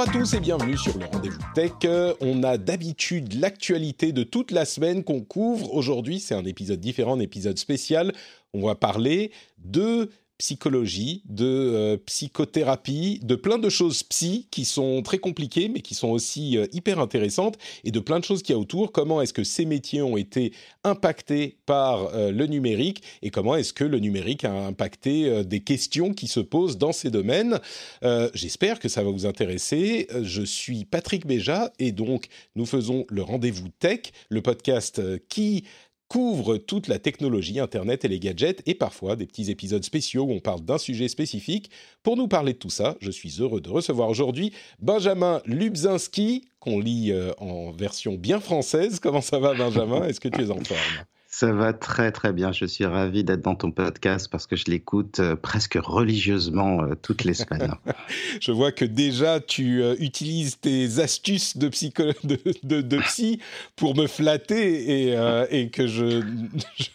Bonjour à tous et bienvenue sur le Rendez-vous Tech. On a d'habitude l'actualité de toute la semaine qu'on couvre. Aujourd'hui, c'est un épisode différent, un épisode spécial. On va parler de psychologie, de euh, psychothérapie, de plein de choses psy qui sont très compliquées mais qui sont aussi euh, hyper intéressantes et de plein de choses qu'il y a autour. Comment est-ce que ces métiers ont été impactés par euh, le numérique et comment est-ce que le numérique a impacté des questions qui se posent dans ces domaines. J'espère que ça va vous intéresser. Je suis Patrick Béja et donc nous faisons le rendez-vous tech, le podcast qui couvre toute la technologie, Internet et les gadgets, et parfois des petits épisodes spéciaux où on parle d'un sujet spécifique. Pour nous parler de tout ça, je suis heureux de recevoir aujourd'hui Benjamin Lubzinski, qu'on lit euh, en version bien française. Comment ça va Benjamin? Est-ce que tu es en forme? Ça va très très bien. Je suis ravi d'être dans ton podcast parce que je l'écoute euh, presque religieusement euh, toutes les semaines. je vois que déjà tu euh, utilises tes astuces de, psycho de, de, psy pour me flatter et, et que je,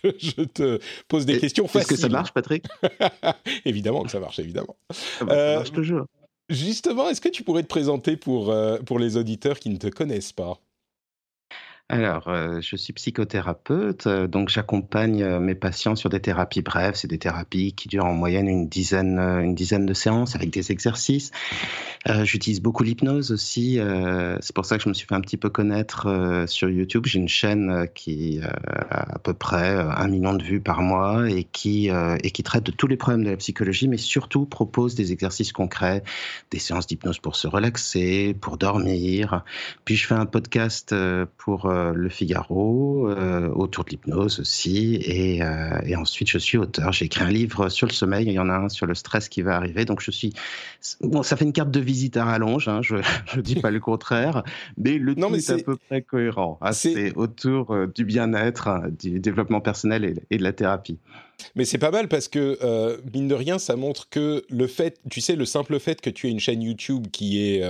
je, te pose des questions faciles. Est-ce que ça marche, Patrick? Évidemment que ça marche, évidemment. Ah bah, ça marche toujours. Justement, est-ce que tu pourrais te présenter pour, pour les auditeurs qui ne te connaissent pas? Alors, euh, je suis psychothérapeute, euh, donc j'accompagne euh, mes patients sur des thérapies brèves. C'est des thérapies qui durent en moyenne une dizaine, une dizaine de séances avec des exercices. J'utilise beaucoup l'hypnose aussi. c'est pour ça que je me suis fait un petit peu connaître sur YouTube. J'ai une chaîne qui a à peu près un million de vues par mois et qui, et qui traite de tous les problèmes de la psychologie, mais surtout propose des exercices concrets, des séances d'hypnose pour se relaxer, pour dormir. Puis je fais un podcast pour euh, le Figaro, euh, autour de l'hypnose aussi. Euh, et, ensuite, je suis auteur. J'ai écrit un livre sur le sommeil. Il y en a un sur le stress qui va arriver. Donc, je suis. Bon, ça fait une carte de visite à rallonge. Hein, je ne dis pas le contraire. Mais le non, tout est... à peu près cohérent. Ah, c'est autour du bien-être, du développement personnel et, de la thérapie. Mais c'est pas mal parce que, mine de rien, ça montre que le fait, tu sais, le simple fait que tu aies une chaîne YouTube qui est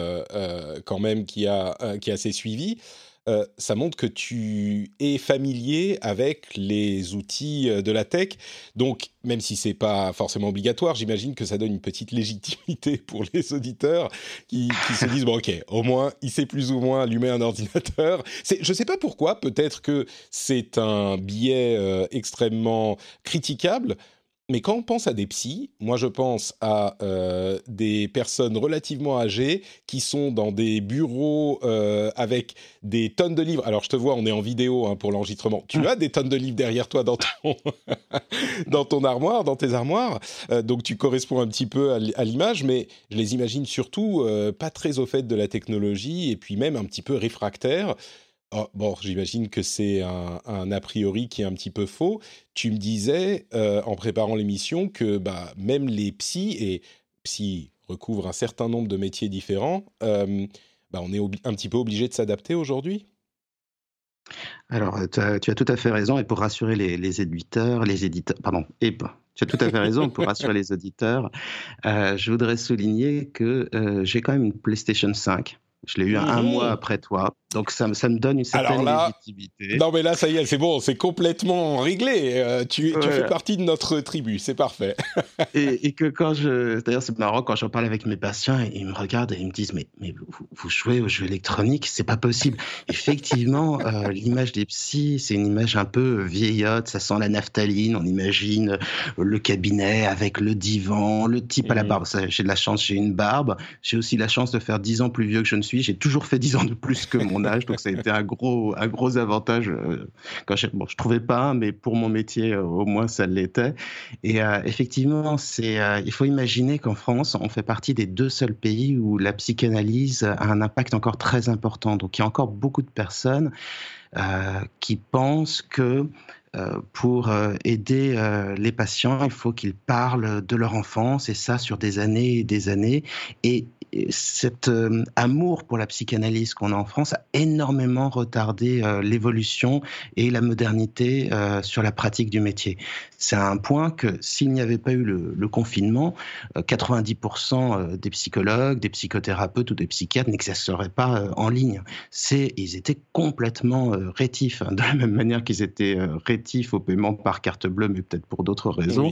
quand même, qui, a, qui est assez suivie, euh, ça montre que tu es familier avec les outils euh, de la tech. Donc, même si c'est pas forcément obligatoire, j'imagine que ça donne une petite légitimité pour les auditeurs qui, se disent bon, ok, au moins il sait plus ou moins allumer un ordinateur. Je sais pas pourquoi. Peut-être que c'est un biais euh, extrêmement critiquable. Mais quand on pense à des psys, moi je pense à euh, des personnes relativement âgées qui sont dans des bureaux euh, avec des tonnes de livres. Alors je te vois, on est en vidéo hein, pour l'enregistrement. Tu ah. as des tonnes de livres derrière toi dans ton, dans ton armoire, dans tes armoires. Euh, donc tu corresponds un petit peu à l'image, mais je les imagine surtout pas très au fait de la technologie et puis même un petit peu réfractaires. Oh, bon, j'imagine que c'est un, a priori qui est un petit peu faux. Tu me disais, euh, en préparant l'émission, que bah, même les psys, et psy recouvrent un certain nombre de métiers différents, euh, bah, on est un petit peu obligé de s'adapter aujourd'hui? Alors, tu as, tout à fait raison, et pour rassurer les, éditeurs, les éditeurs, pardon, tu as tout à fait raison, pour rassurer les auditeurs, euh, je voudrais souligner que j'ai quand même une PlayStation 5. Je l'ai eu un mois après toi. Donc ça, ça me donne une certaine légitimité. Non mais là ça y est, c'est bon, c'est complètement réglé. Euh, tu, tu fais partie de notre tribu, c'est parfait. et, et, que quand je, d'ailleurs c'est marrant quand j'en parle avec mes patients, ils me regardent et ils me disent mais mais vous, jouez aux jeux électroniques, c'est pas possible. Effectivement, euh, l'image des psys, c'est une image un peu vieillotte, ça sent la naphtaline. On imagine le cabinet avec le divan, le type à la mmh. barbe. J'ai de la chance, j'ai une barbe. J'ai aussi la chance de faire dix ans plus vieux que je ne suis. J'ai toujours fait dix ans de plus que mon donc ça a été un gros, un gros avantage. Euh, quand je, bon, je trouvais pas, mais pour mon métier, euh, au moins ça l'était. Et euh, effectivement, c'est, il faut imaginer qu'en France, on fait partie des deux seuls pays où la psychanalyse a un impact encore très important. Donc il y a encore beaucoup de personnes qui pensent que pour aider les patients, il faut qu'ils parlent de leur enfance et ça sur des années et des années. Et cet euh, amour pour la psychanalyse qu'on a en France a énormément retardé euh, l'évolution et la modernité euh, sur la pratique du métier. C'est un point que s'il n'y avait pas eu le, confinement, 90% des psychologues, des psychothérapeutes ou des psychiatres n'exerceraient pas en ligne. Ils étaient complètement rétifs, hein, de la même manière qu'ils étaient rétifs au paiement par carte bleue, mais peut-être pour d'autres raisons.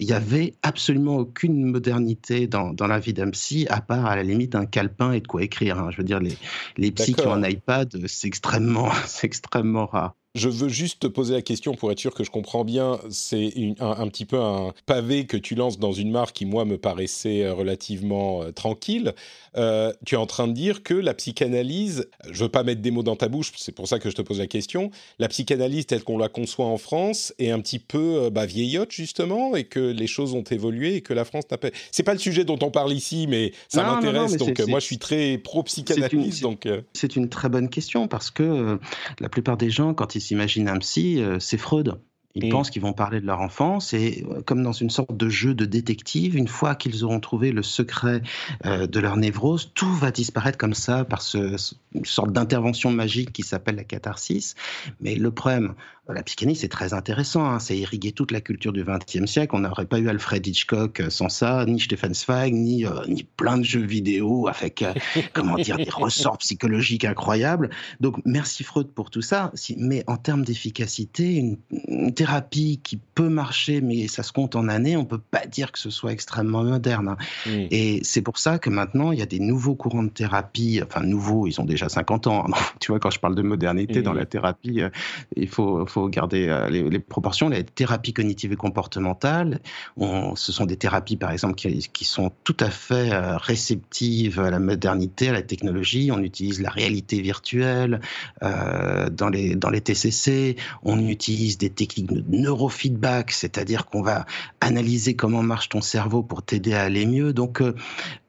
Il n'y avait absolument aucune modernité dans, dans la vie d'un psy, à part à la limite un calepin et de quoi écrire. Hein. Je veux dire, les, les psys qui ont un iPad, c'est extrêmement, extrêmement rare. Je veux juste te poser la question pour être sûr que je comprends bien. C'est un, petit peu un pavé que tu lances dans une marque qui, moi, me paraissait euh, relativement euh, tranquille. Euh, tu es en train de dire que la psychanalyse, je veux pas mettre des mots dans ta bouche, c'est pour ça que je te pose la question, la psychanalyse telle qu'on la conçoit en France est un petit peu bah, vieillotte, justement, et que les choses ont évolué et que la France n'a pas... C'est pas le sujet dont on parle ici, mais ça m'intéresse. Donc, moi, je suis très pro-psychanalyse. C'est une, une, très bonne question parce que la plupart des gens, quand ils s'imaginent un psy, euh, c'est Freud. Ils pensent qu'ils vont parler de leur enfance et euh, comme dans une sorte de jeu de détective, une fois qu'ils auront trouvé le secret euh, de leur névrose, tout va disparaître comme ça par ce, une sorte d'intervention magique qui s'appelle la catharsis. Mais le problème, la psychanalyse, c'est très intéressant. Hein. C'est irrigué toute la culture du XXe siècle. On n'aurait pas eu Alfred Hitchcock sans ça, ni Stefan Zweig, ni, euh, ni plein de jeux vidéo avec, euh, comment dire, des ressorts psychologiques incroyables. Donc, merci Freud pour tout ça. Mais en termes d'efficacité, une, thérapie qui peut marcher, mais ça se compte en années, on peut pas dire que ce soit extrêmement moderne. Hein. Et c'est pour ça que maintenant, il y a des nouveaux courants de thérapie. Enfin, nouveaux, ils ont déjà 50 ans. Hein. Tu vois, quand je parle de modernité dans la thérapie, euh, il faut, faut garder euh, les, proportions. Les thérapies cognitives et comportementales, ce sont des thérapies, par exemple, qui, sont tout à fait euh, réceptives à la modernité, à la technologie. On utilise la réalité virtuelle dans, les, dans les TCC. On utilise des techniques neurofeedback, c'est-à-dire qu'on va analyser comment marche ton cerveau pour t'aider à aller mieux. Donc,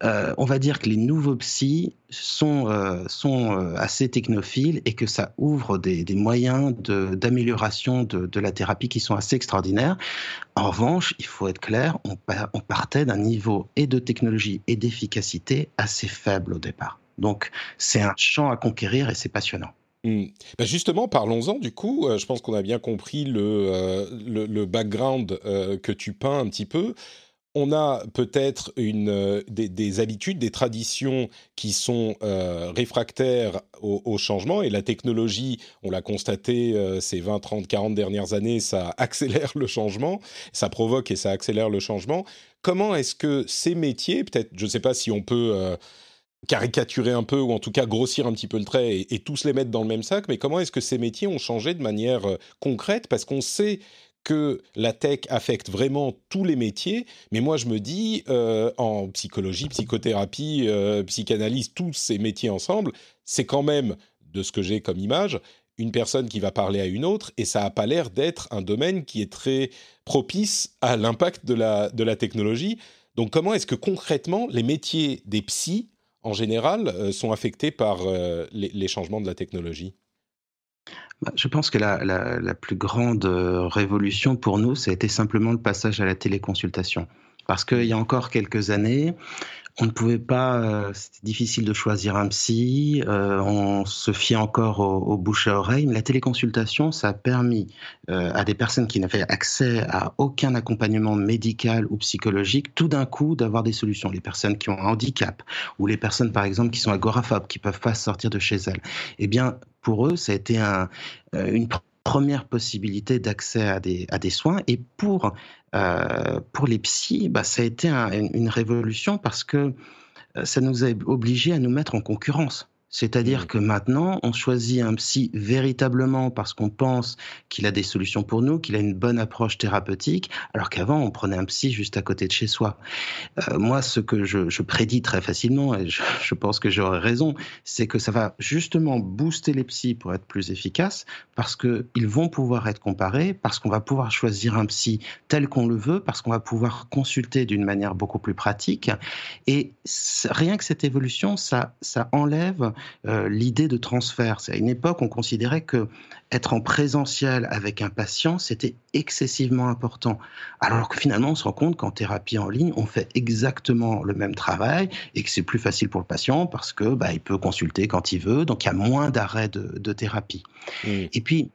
on va dire que les nouveaux psys sont, sont assez technophiles et que ça ouvre des, moyens d'améliorer de, la thérapie qui sont assez extraordinaires. En revanche, il faut être clair, on, partait d'un niveau et de technologie et d'efficacité assez faible au départ. Donc c'est un champ à conquérir et c'est passionnant. Hmm. Ben justement, parlons-en du coup. Euh, je pense qu'on a bien compris le, euh, background euh, que tu peins un petit peu on a peut-être euh, des, habitudes, des traditions qui sont réfractaires au, changement et la technologie, on l'a constaté ces 20, 30, 40 dernières années, ça accélère le changement, ça provoque et ça accélère le changement. Comment est-ce que ces métiers, peut-être, je ne sais pas si on peut caricaturer un peu ou en tout cas grossir un petit peu le trait et, tous les mettre dans le même sac, mais comment est-ce que ces métiers ont changé de manière concrète? Parce qu'on sait que la tech affecte vraiment tous les métiers, mais moi je me dis, euh, en psychologie, psychothérapie, euh, psychanalyse, tous ces métiers ensemble, c'est quand même, de ce que j'ai comme image, une personne qui va parler à une autre, et ça n'a pas l'air d'être un domaine qui est très propice à l'impact de la, de la technologie. Donc comment est-ce que concrètement les métiers des psys, en général, euh, sont affectés par les changements de la technologie? Bah, je pense que la, la, plus grande euh, révolution pour nous, ça a été simplement le passage à la téléconsultation. Parce qu'il y a encore quelques années, on ne pouvait pas, euh, c'était difficile de choisir un psy, euh, on se fiait encore au, bouche à oreille. Mais la téléconsultation, ça a permis à des personnes qui n'avaient accès à aucun accompagnement médical ou psychologique, tout d'un coup d'avoir des solutions. Les personnes qui ont un handicap ou les personnes, par exemple, qui sont agoraphobes, qui peuvent pas sortir de chez elles. Eh bien, pour eux, ça a été un, euh, une première possibilité d'accès à des, soins. Et pour, euh, pour les psys, bah, ça a été une révolution parce que euh, ça nous a obligés à nous mettre en concurrence. C'est-à-dire mmh. que maintenant, on choisit un psy véritablement parce qu'on pense qu'il a des solutions pour nous, qu'il a une bonne approche thérapeutique, alors qu'avant, on prenait un psy juste à côté de chez soi. Euh, moi, ce que je, je, prédis très facilement, et je, je pense que j'aurai raison, c'est que ça va justement booster les psys pour être plus efficaces, parce qu'ils vont pouvoir être comparés, parce qu'on va pouvoir choisir un psy tel qu'on le veut, parce qu'on va pouvoir consulter d'une manière beaucoup plus pratique. Et rien que cette évolution, ça, ça enlève euh, l'idée de transfert. C'est à une époque, on considérait que être en présentiel avec un patient, c'était excessivement important. Alors que finalement, on se rend compte qu'en thérapie en ligne, on fait exactement le même travail et que c'est plus facile pour le patient parce que bah, il peut consulter quand il veut, donc il y a moins d'arrêts de, thérapie. Et puis,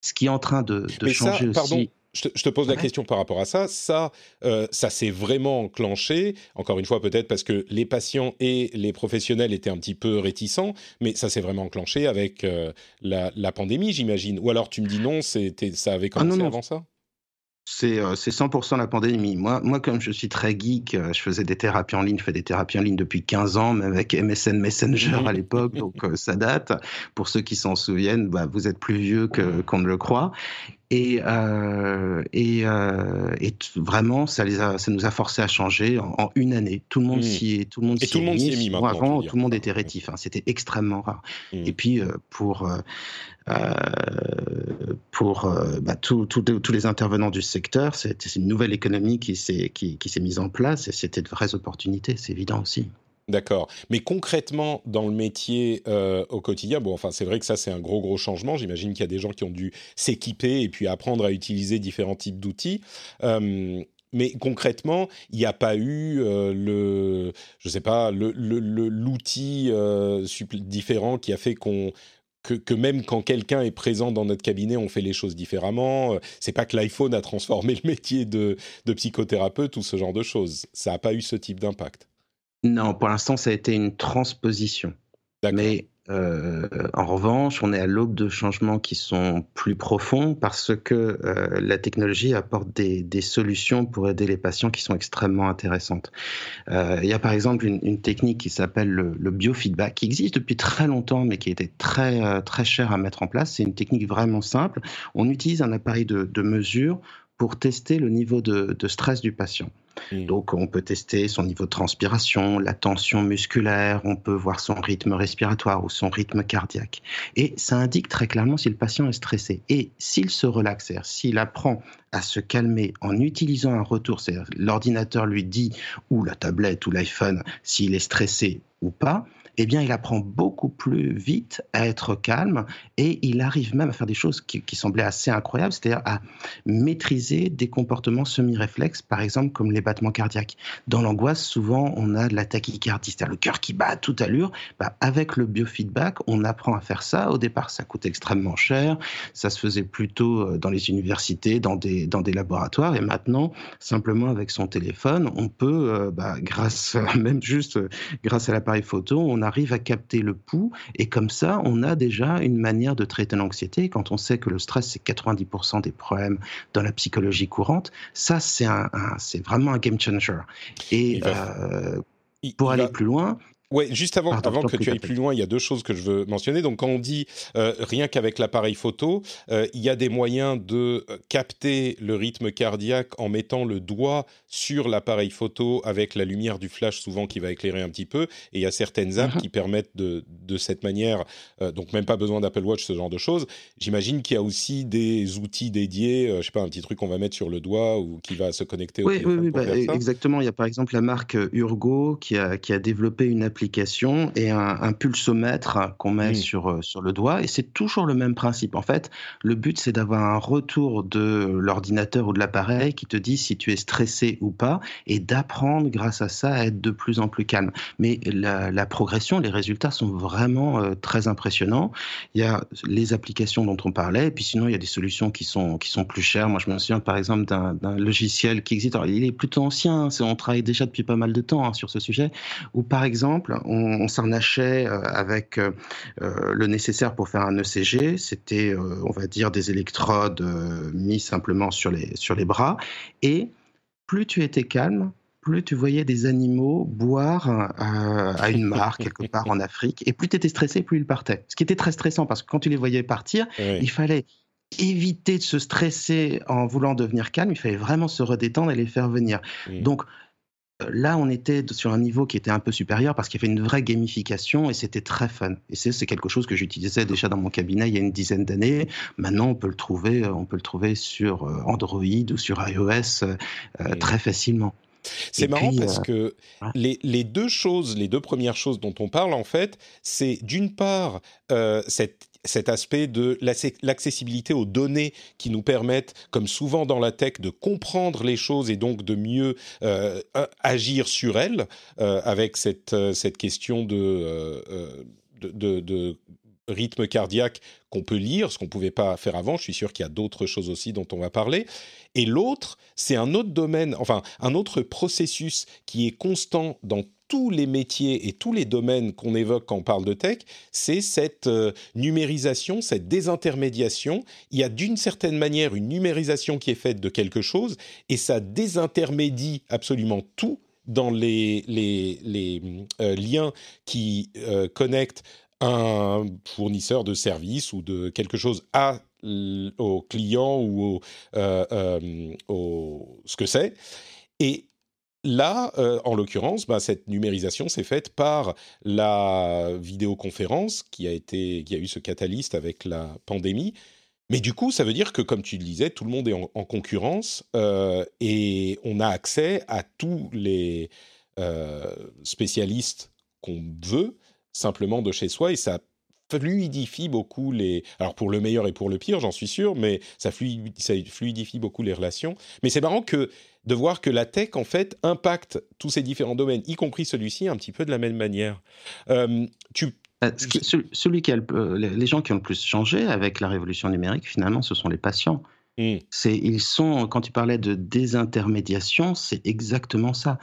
ce qui est en train de, changer aussi je te, pose la question par rapport à ça. Ça, euh, ça s'est vraiment enclenché. Encore une fois, peut-être parce que les patients et les professionnels étaient un petit peu réticents, mais ça s'est vraiment enclenché avec euh, la, pandémie, j'imagine. Ou alors tu me dis non, c'était, ça avait ah, commencé avant ça? C'est 100% la pandémie. Moi, moi, comme je suis très geek, je faisais des thérapies en ligne, je fais des thérapies en ligne depuis 15 ans, même avec MSN Messenger à l'époque, donc ça date. Pour ceux qui s'en souviennent, bah, vous êtes plus vieux qu'on ne le croit. Et, euh, et, euh, et vraiment, ça, les a, ça nous a forcé à changer en, une année. Tout le monde mmh. s'y est, tout le monde s'y est, mis. Maintenant, avant, tout le monde était rétif. Hein. C'était extrêmement rare. Mmh. Et puis, euh, pour euh, pour euh, bah, tous les intervenants du secteur. C'est une nouvelle économie qui s'est mise en place et c'était de vraies opportunités, c'est évident aussi. D'accord. Mais concrètement, dans le métier euh, au quotidien, bon, enfin, c'est vrai que ça, c'est un gros, gros changement. J'imagine qu'il y a des gens qui ont dû s'équiper et puis apprendre à utiliser différents types d'outils. mais concrètement, il n'y a pas eu le, je sais pas, l'outil différent qui a fait qu'on que, même quand quelqu'un est présent dans notre cabinet, on fait les choses différemment. Euh, c'est pas que l'iPhone a transformé le métier de, de psychothérapeute ou ce genre de choses. Ça n'a pas eu ce type d'impact. Non, pour l'instant, ça a été une transposition. Mais euh, en revanche, on est à l'aube de changements qui sont plus profonds parce que euh, la technologie apporte des, solutions pour aider les patients qui sont extrêmement intéressantes. Euh, il y a par exemple une, technique qui s'appelle le, biofeedback, qui existe depuis très longtemps, mais qui était très très cher à mettre en place. C'est une technique vraiment simple. On utilise un appareil de mesure pour tester le niveau de, stress du patient. Donc, on peut tester son niveau de transpiration, la tension musculaire, on peut voir son rythme respiratoire ou son rythme cardiaque. Et ça indique très clairement si le patient est stressé. Et s'il se relaxe, s'il apprend à se calmer en utilisant un retour, c'est-à-dire l'ordinateur lui dit, ou la tablette ou l'iPhone, s'il est stressé ou pas, eh bien, il apprend beaucoup plus vite à être calme et il arrive même à faire des choses qui, semblaient assez incroyables, c'est-à-dire à maîtriser des comportements semi-réflexes, par exemple comme les battements cardiaques. Dans l'angoisse, souvent, on a de la tachycardie, c'est-à-dire le cœur qui bat à toute allure. Bah, avec le biofeedback, on apprend à faire ça. Au départ, ça coûte extrêmement cher. Ça se faisait plutôt euh, dans les universités, dans des, laboratoires. Et maintenant, simplement avec son téléphone, on peut, euh, bah, grâce, même juste euh, grâce à l'appareil photo, arrive à capter le pouls et comme ça, on a déjà une manière de traiter l'anxiété. Quand on sait que le stress, c'est 90% des problèmes dans la psychologie courante, ça, c'est un, vraiment un game changer. Et euh, pour aller plus loin, Ouais, juste avant, avant que tu ailles plus loin, il y a deux choses que je veux mentionner. Donc, quand on dit euh, rien qu'avec l'appareil photo, euh, il y a des moyens de euh, capter le rythme cardiaque en mettant le doigt sur l'appareil photo avec la lumière du flash souvent qui va éclairer un petit peu. Et il y a certaines apps uh-huh. qui permettent de, de cette manière, donc même pas besoin d'Apple Watch, ce genre de choses. J'imagine qu'il y a aussi des outils dédiés, je sais pas, un petit truc qu'on va mettre sur le doigt ou qui va se connecter au téléphone. Oui, oui, bah, exactement. Il y a par exemple la marque Urgo qui a, qui a développé une application application et un, pulsomètre qu'on met sur, euh, sur le doigt. Et c'est toujours le même principe. En fait, le but, c'est d'avoir un retour de l'ordinateur ou de l'appareil qui te dit si tu es stressé ou pas et d'apprendre grâce à ça à être de plus en plus calme. Mais la, progression, les résultats sont vraiment euh, très impressionnants. Il y a les applications dont on parlait, et puis sinon, il y a des solutions qui sont, qui sont plus chères. Moi, je me souviens par exemple d'un logiciel qui existe. Alors, il est plutôt ancien, hein, on travaille déjà depuis pas mal de temps hein, sur ce sujet, où par exemple, on, s'arnachait euh, avec euh, euh, le nécessaire pour faire un ECG. C'était, on va dire, des électrodes mis simplement sur les, sur les bras. Et plus tu étais calme, plus tu voyais des animaux boire à une mare quelque part en Afrique, et plus tu étais stressé, plus ils partaient. Ce qui était très stressant parce que quand tu les voyais partir, il fallait éviter de se stresser en voulant devenir calme, il fallait vraiment se redétendre et les faire venir. Donc Là, on était sur un niveau qui était un peu supérieur parce qu'il y avait une vraie gamification et c'était très fun. Et c'est quelque chose que j'utilisais déjà dans mon cabinet il y a une dizaine d'années. Maintenant, on peut le trouver, on peut le trouver sur euh, Android ou sur iOS euh, très facilement. C'est marrant parce euh, que les, deux choses, les deux premières choses dont on parle en fait, c'est d'une part cette cet aspect de l'accessibilité aux données qui nous permettent, comme souvent dans la tech, de comprendre les choses et donc de mieux euh, agir sur elles, euh, avec cette, euh, cette question de, de, rythme cardiaque qu'on peut lire, ce qu'on ne pouvait pas faire avant. Je suis sûr qu'il y a d'autres choses aussi dont on va parler. Et l'autre, c'est un autre domaine, enfin un autre processus qui est constant dans tous les métiers et tous les domaines qu'on évoque quand on parle de tech, c'est cette euh, numérisation, cette désintermédiation. Il y a d'une certaine manière une numérisation qui est faite de quelque chose et ça désintermédie absolument tout dans les, euh, liens qui euh, connectent un fournisseur de services ou de quelque chose à au client ou au, au ce que c'est. Et Là, euh, en l'occurrence, bah, cette numérisation s'est faite par la vidéoconférence qui a, été, qui a eu ce catalyste avec la pandémie. Mais du coup, ça veut dire que, comme tu le disais, tout le monde est en, concurrence euh, et on a accès à tous les euh, spécialistes qu'on veut simplement de chez soi et ça fluidifie beaucoup les... Alors pour le meilleur et pour le pire, j'en suis sûr, mais ça, fluidifie beaucoup les relations. Mais c'est marrant que de voir que la tech, en fait, impacte tous ces différents domaines, y compris celui-ci, un petit peu de la même manière. Euh, tu... Euh, celui qui a les gens qui ont le plus changé avec la révolution numérique, finalement, ce sont les patients. Hmm. C'est, ils sont, quand tu parlais de désintermédiation, c'est exactement ça.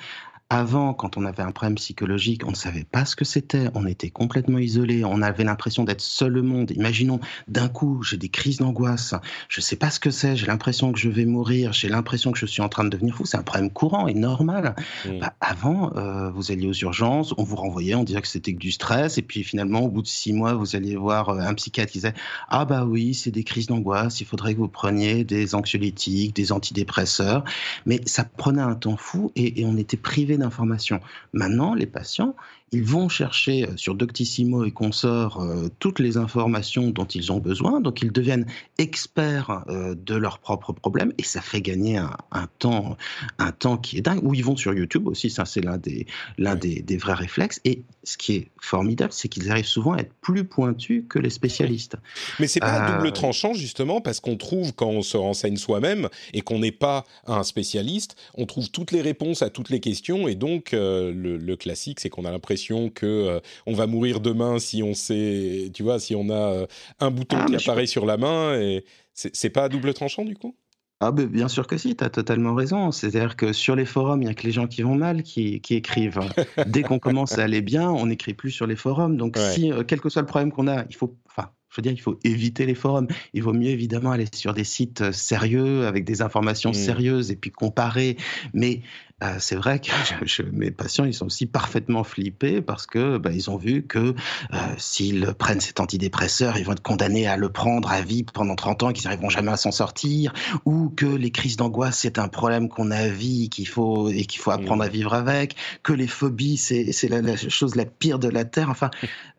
Avant, quand on avait un problème psychologique, on ne savait pas ce que c'était, on était complètement isolé, on avait l'impression d'être seul au monde. Imaginons, d'un coup, j'ai des crises d'angoisse, je ne sais pas ce que c'est, j'ai l'impression que je vais mourir, j'ai l'impression que je suis en train de devenir fou. C'est un problème courant et normal. Mmh. Bah, avant, euh, vous alliez aux urgences, on vous renvoyait, on disait que c'était que du stress, et puis finalement, au bout de six mois, vous alliez voir euh, un psychiatre qui disait Ah bah oui, c'est des crises d'angoisse, il faudrait que vous preniez des anxiolytiques, des antidépresseurs. Mais ça prenait un temps fou et, et on était privé d'informations. Maintenant, les patients, ils vont chercher euh, sur Doctissimo et consorts euh, toutes les informations dont ils ont besoin, donc ils deviennent experts euh, de leurs propres problèmes et ça fait gagner un, temps, un temps qui est dingue. Ou ils vont sur YouTube aussi, ça c'est l'un des, l'un des, vrais réflexes. Et ce qui est formidable, c'est qu'ils arrivent souvent à être plus pointus que les spécialistes. Mais c'est pas un double tranchant justement parce qu'on trouve quand on se renseigne soi-même et qu'on n'est pas un spécialiste, on trouve toutes les réponses à toutes les questions et donc le classique, c'est qu'on a l'impression que euh, on va mourir demain si on sait, tu vois, si on a euh, un bouton ah, qui apparaît sur la main et c'est pas à double tranchant du coup? Ah ben bien sûr que si, tu as totalement raison. C'est-à-dire que sur les forums, il n'y a que les gens qui vont mal qui, écrivent. Dès qu'on commence à aller bien, on n'écrit plus sur les forums. Donc si, euh, quel que soit le problème qu'on a, il faut, enfin, je veux dire, il faut éviter les forums. Il vaut mieux évidemment aller sur des sites sérieux, avec des informations mmh. sérieuses, et puis comparer. Mais euh, c'est vrai que mes patients, ils sont aussi parfaitement flippés parce que bah, ils ont vu que euh, s'ils prennent cet antidépresseur, ils vont être condamnés à le prendre à vie pendant 30 ans et qu'ils n'arriveront jamais à s'en sortir, ou que les crises d'angoisse, c'est un problème qu'on a à vie qu'il faut, et qu'il faut apprendre à mmh. vivre avec, que les phobies, c'est la, chose la pire de la Terre. Enfin,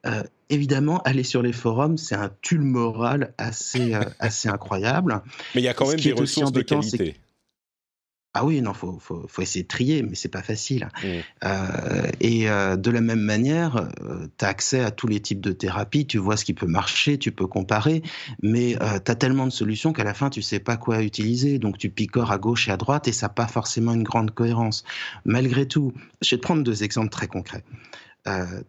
euh, évidemment, aller sur les forums, c'est un tulle moral assez, assez incroyable. Mais il y a quand même des ressources de qualité. Ah oui, non, faut, faut, faut, essayer de trier, mais c'est pas facile. Mmh. Euh, et euh, de la même manière, euh, tu as accès à tous les types de thérapies, tu vois ce qui peut marcher, tu peux comparer, mais tu as tellement de solutions qu'à la fin, tu sais pas quoi utiliser. Donc tu picores à gauche et à droite et ça n'a pas forcément une grande cohérence. Malgré tout, je vais te prendre deux exemples très concrets.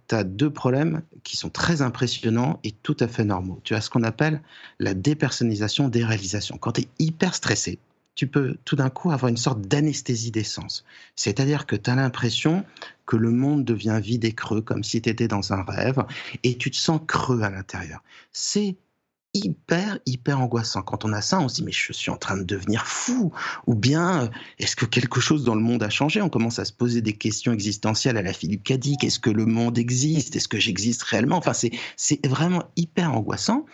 Tu as deux problèmes qui sont très impressionnants et tout à fait normaux. Tu as ce qu'on appelle la dépersonnalisation des réalisations. Quand tu es hyper stressé, tu peux tout d'un coup avoir une sorte d'anesthésie d'essence. C'est-à-dire que tu as l'impression que le monde devient vide et creux, comme si tu étais dans un rêve, et tu te sens creux à l'intérieur. C'est hyper, hyper angoissant. Quand on a ça, on se dit, mais je suis en train de devenir fou. Ou bien, euh, est-ce que quelque chose dans le monde a changé? On commence à se poser des questions existentielles à la Philippe Cadic. Est-ce que le monde existe? Est-ce que j'existe réellement? Enfin, c'est vraiment hyper angoissant.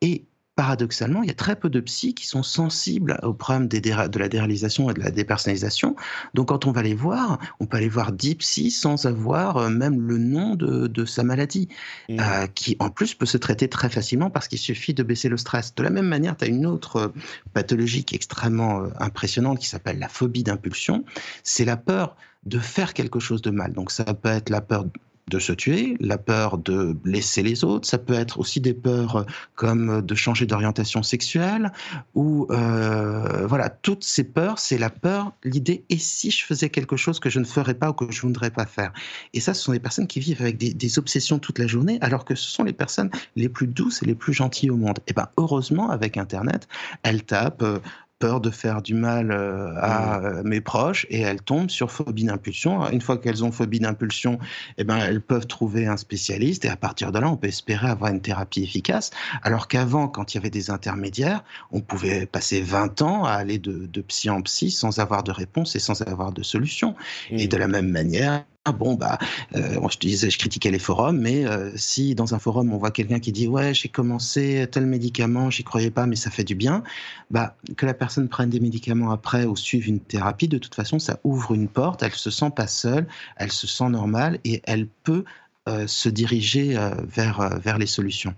Et paradoxalement, il y a très peu de psys qui sont sensibles au problème de la déréalisation et de la dépersonnalisation. Donc, quand on va les voir, on peut aller voir 10 psys sans avoir euh, même le nom de, sa maladie, mmh. euh, qui en plus peut se traiter très facilement parce qu'il suffit de baisser le stress. De la même manière, tu as une autre euh, pathologie qui est extrêmement impressionnante qui s'appelle la phobie d'impulsion. C'est la peur de faire quelque chose de mal. Donc, ça peut être la peur de se tuer, la peur de blesser les autres, ça peut être aussi des peurs comme de changer d'orientation sexuelle, ou euh, voilà, toutes ces peurs, c'est la peur, l'idée, et si je faisais quelque chose que je ne ferais pas ou que je ne voudrais pas faire? Et ça, ce sont des personnes qui vivent avec des, des, obsessions toute la journée, alors que ce sont les personnes les plus douces et les plus gentilles au monde. Et ben heureusement, avec Internet, elles tapent euh, peur de faire du mal euh, à mmh. euh, mes proches et elles tombent sur phobie d'impulsion. Une fois qu'elles ont phobie d'impulsion, eh ben, elles peuvent trouver un spécialiste et à partir de là, on peut espérer avoir une thérapie efficace. Alors qu'avant, quand il y avait des intermédiaires, on pouvait passer 20 ans à aller de, de psy en psy sans avoir de réponse et sans avoir de solution. Et mmh. de la même manière, ah bon bah euh, moi je te disais je critiquais les forums mais euh, si dans un forum on voit quelqu'un qui dit ouais j'ai commencé tel médicament j'y croyais pas mais ça fait du bien bah que la personne prenne des médicaments après ou suive une thérapie de toute façon ça ouvre une porte elle se sent pas seule elle se sent normale et elle peut euh, se diriger vers vers les solutions.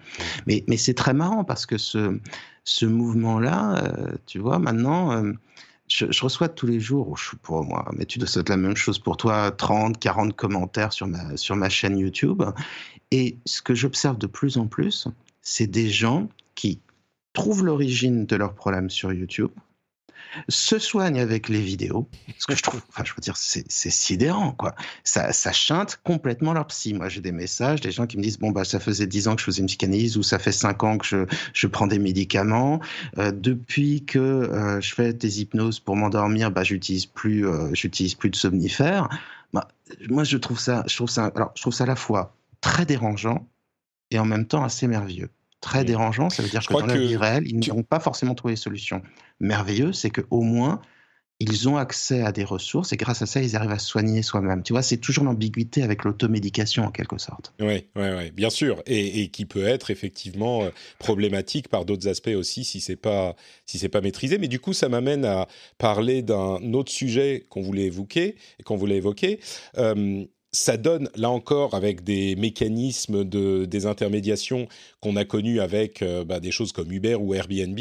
Mais mais c'est très marrant parce que ce ce mouvement là tu vois maintenant je, reçois tous les jours, pour moi, mais tu dois être la même chose pour toi, 30, 40 commentaires sur ma, sur ma chaîne YouTube. Et ce que j'observe de plus en plus, c'est des gens qui trouvent l'origine de leurs problèmes sur YouTube, se soignent avec les vidéos. Ce que je trouve, enfin, je veux dire, c'est sidérant, quoi. Ça, ça chante complètement leur psy. Moi, j'ai des messages, des gens qui me disent, bon, bah, ça faisait 10 ans que je faisais une psychanalyse ou ça fait 5 ans que je, je prends des médicaments. Euh, depuis que euh, je fais des hypnoses pour m'endormir, bah, j'utilise plus, euh, j'utilise plus de somnifères. Bah, moi, je trouve ça, je trouve ça, alors, je trouve ça à la fois très dérangeant et en même temps assez merveilleux très dérangeant. Ça veut dire que dans la vie réelle, ils n'ont pas forcément trouvé de solution. Merveilleux, c'est qu'au moins, ils ont accès à des ressources et grâce à ça, ils arrivent à se soigner soi-même. Tu vois, c'est toujours l'ambiguïté avec l'automédication en quelque sorte. Oui, oui, oui, bien sûr, et, qui peut être effectivement euh, problématique par d'autres aspects aussi si c'est pas si c'est pas maîtrisé. Mais du coup, ça m'amène à parler d'un autre sujet qu'on voulait évoquer et qu'on voulait évoquer. Euh, ça donne, là encore, avec des mécanismes de désintermédiation qu'on a connus avec euh, bah, des choses comme Uber ou Airbnb,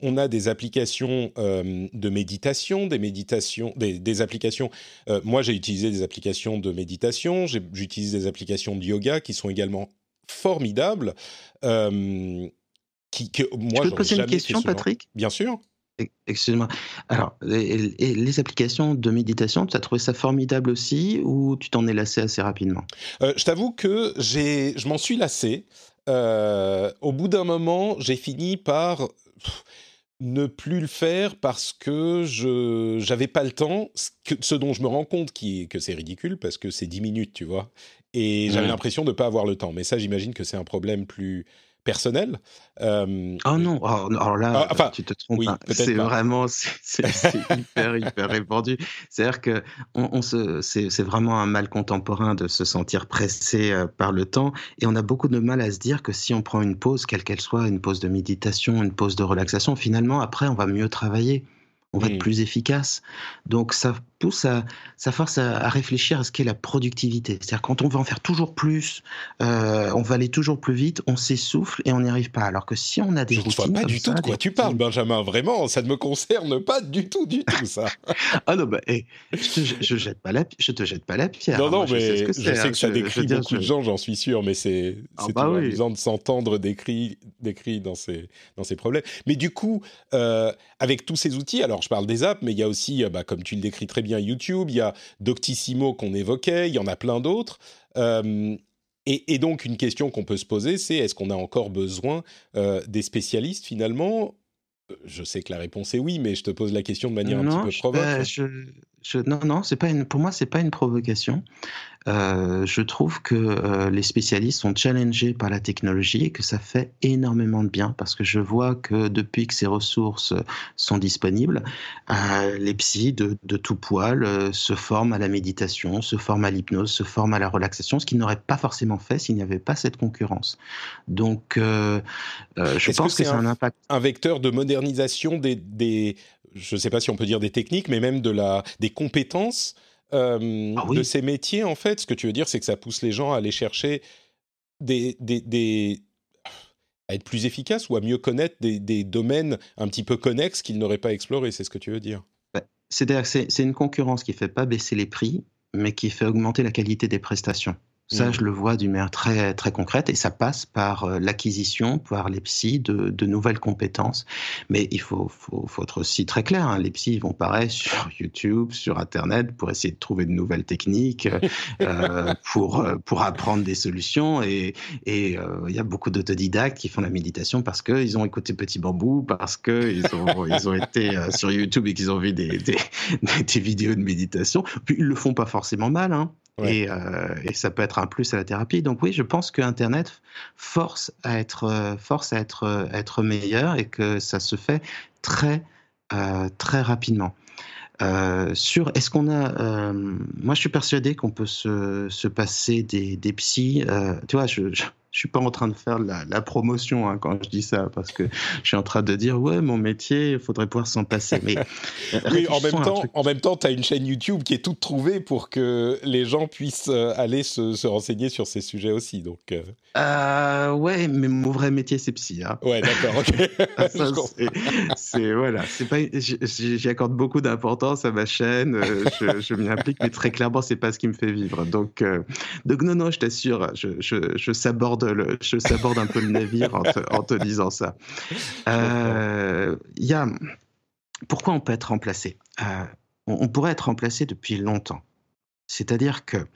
on a des applications euh, de méditation, des méditations, des, applications. Euh, moi, j'ai utilisé des applications de méditation, j'utilise des applications de yoga qui sont également formidables. qui, que, moi, Je peux te poser une question, Patrick? Bien sûr. Excuse-moi. Alors, les, applications de méditation, tu as trouvé ça formidable aussi ou tu t'en es lassé assez rapidement? Euh, Je t'avoue que je m'en suis lassé. Euh, au bout d'un moment, j'ai fini par ne plus le faire parce que je n'avais pas le temps. Ce, dont je me rends compte qui, que c'est ridicule parce que c'est 10 minutes, tu vois. Et j'avais l'impression de ne pas avoir le temps. Mais ça, j'imagine que c'est un problème plus personnel. Euh, oh non, alors là, ah, tu te trompes. Oui, c'est vraiment, c'est hyper, hyper répandu. C'est-à-dire que on, on se, c'est vraiment un mal contemporain de se sentir pressé euh, par le temps, et on a beaucoup de mal à se dire que si on prend une pause, quelle qu'elle soit, une pause de méditation, une pause de relaxation, finalement, après, on va mieux travailler on va être plus efficace. Donc ça pousse à, ça force à, réfléchir à ce qu'est la productivité. C'est-à-dire quand on veut en faire toujours plus, euh, on va aller toujours plus vite, on s'essouffle et on n'y arrive pas. Alors que si on a des je routines, ne vois pas du tout de quoi tu parles, Benjamin. Vraiment, ça ne me concerne pas du tout, du tout ça. ah non, bah, eh, je, te, jette pas la, je te jette pas la pierre. Non, non, mais je sais, que, hein. ça décrit beaucoup de gens, j'en suis sûr, mais c'est ah, bah amusant de s'entendre décrit, décrit dans ces dans ces problèmes. Mais du coup, euh, avec tous ces outils, alors je parle des apps, mais il y a aussi, euh, bah, comme tu le décris très bien, YouTube, il y a Doctissimo qu'on évoquait, il y en a plein d'autres. Euh, et, donc, une question qu'on peut se poser, c'est est-ce qu'on a encore besoin euh, des spécialistes finalement? Je sais que la réponse est oui, mais je te pose la question de manière un petit peu provoque. non, non, c'est pas une, pour moi, c'est pas une provocation. Euh, je trouve que euh, les spécialistes sont challengés par la technologie et que ça fait énormément de bien parce que je vois que depuis que ces ressources sont disponibles, euh, les psys de, de tout poil se forment à la méditation, se forment à l'hypnose, se forment à la relaxation, ce qu'ils n'auraient pas forcément fait s'il n'y avait pas cette concurrence. Donc, je pense que, c'est un, impact. Un vecteur de modernisation des, des je ne sais pas si on peut dire des techniques, mais même de la, des compétences euh, ah de ces métiers, en fait, ce que tu veux dire, c'est que ça pousse les gens à aller chercher des, des, à être plus efficaces ou à mieux connaître des, domaines un petit peu connexes qu'ils n'auraient pas explorés, c'est ce que tu veux dire? Bah, C'est une concurrence qui ne fait pas baisser les prix, mais qui fait augmenter la qualité des prestations. Ça, mm. je le vois d'une manière très, très concrète et ça passe par euh, l'acquisition par les psys de, de, nouvelles compétences. Mais il faut, faut, faut être aussi très clair. Hein. Les psys vont pareil sur YouTube, sur Internet pour essayer de trouver de nouvelles techniques, euh, pour, euh, pour apprendre des solutions. Et il euh, y a beaucoup d'autodidactes qui font la méditation parce qu'ils ont écouté Petit Bambou, parce qu'ils ont, ils ont été sur YouTube et qu'ils ont vu des, des, des, vidéos de méditation. Puis ils le font pas forcément mal. Hein. Et, euh, ça peut être un plus à la thérapie. Donc oui, je pense que Internet force à être, euh, force à être, euh, être meilleur et que ça se fait très, euh, très rapidement. Sur est-ce qu'on a moi je suis persuadé qu'on peut se, se passer des, des psys tu vois je je suis pas en train de faire la, la promotion hein, quand je dis ça, parce que je suis en train de dire ouais, mon métier, il faudrait pouvoir s'en passer. Mais oui, en même temps, en même temps, tu as une chaîne YouTube qui est toute trouvée pour que les gens puissent euh, aller se, se renseigner sur ces sujets aussi. Donc. Euh... Euh, ouais, mais mon vrai métier c'est psy. Hein. Ouais, d'accord. Ok. Ah, c'est voilà, c'est pas. J'y accorde beaucoup d'importance à ma chaîne. Euh, je, je m'y implique, mais très clairement, c'est pas ce qui me fait vivre. Donc, euh, donc non, non, je t'assure, je, je, je saborde je saborde un peu le navire en te, disant ça. Euh, pourquoi on peut être remplacé? Euh, on, pourrait être remplacé depuis longtemps. C'est-à-dire que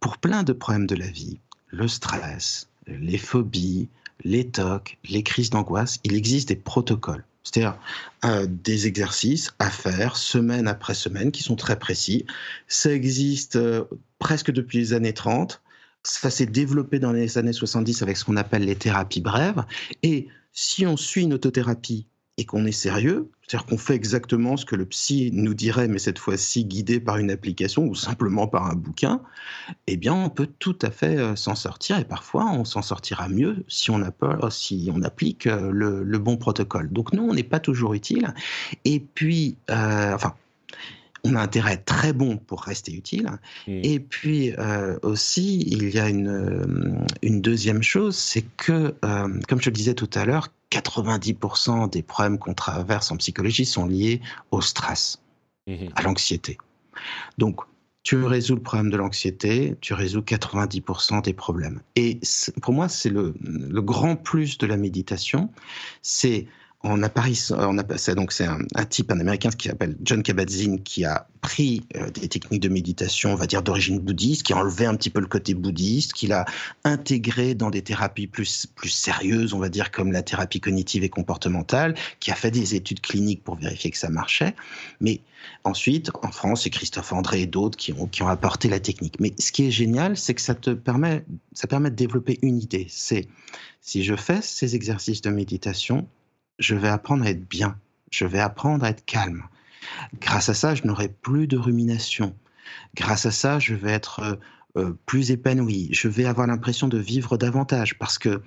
pour plein de problèmes de la vie, le stress, les phobies, les tocs, les crises d'angoisse, il existe des protocoles. C'est-à-dire euh, des exercices à faire semaine après semaine qui sont très précis. Ça existe euh, presque depuis les années 30 ça s'est développé dans les années 70 avec ce qu'on appelle les thérapies brèves. Et si on suit une autothérapie et qu'on est sérieux, c'est-à-dire qu'on fait exactement ce que le psy nous dirait, mais cette fois-ci guidé par une application ou simplement par un bouquin, eh bien, on peut tout à fait euh, s'en sortir et parfois on s'en sortira mieux si on, on applique euh, le, bon protocole. Donc, nous, on n'est pas toujours utile. Et puis, euh, enfin, on a intérêt à être très bon pour rester utile. Hmm. Et puis euh, aussi, il y a une, euh, une deuxième chose, c'est que, euh, comme je le disais tout à l'heure, 90% des problèmes qu'on traverse en psychologie sont liés au stress, hmm. à l'anxiété. Donc, tu résous le problème de l'anxiété, tu résous 90% des problèmes. Et pour moi, c'est le, le grand plus de la méditation, c'est on a Paris, on a, donc c'est un, type, un américain qui s'appelle John Kabat-Zinn, qui a pris euh, des techniques de méditation, on va dire d'origine bouddhiste, qui a enlevé un petit peu le côté bouddhiste, qu'il a intégré dans des thérapies plus, plus sérieuses, on va dire comme la thérapie cognitive et comportementale, qui a fait des études cliniques pour vérifier que ça marchait. Mais ensuite, en France, c'est Christophe André et d'autres qui ont, qui ont apporté la technique. Mais ce qui est génial, c'est que ça te permet, ça permet de développer une idée. C'est si je fais ces exercices de méditation, je vais apprendre à être bien, je vais apprendre à être calme. Grâce à ça, je n'aurai plus de rumination. Grâce à ça, je vais être euh, euh, plus épanoui. Je vais avoir l'impression de vivre davantage parce que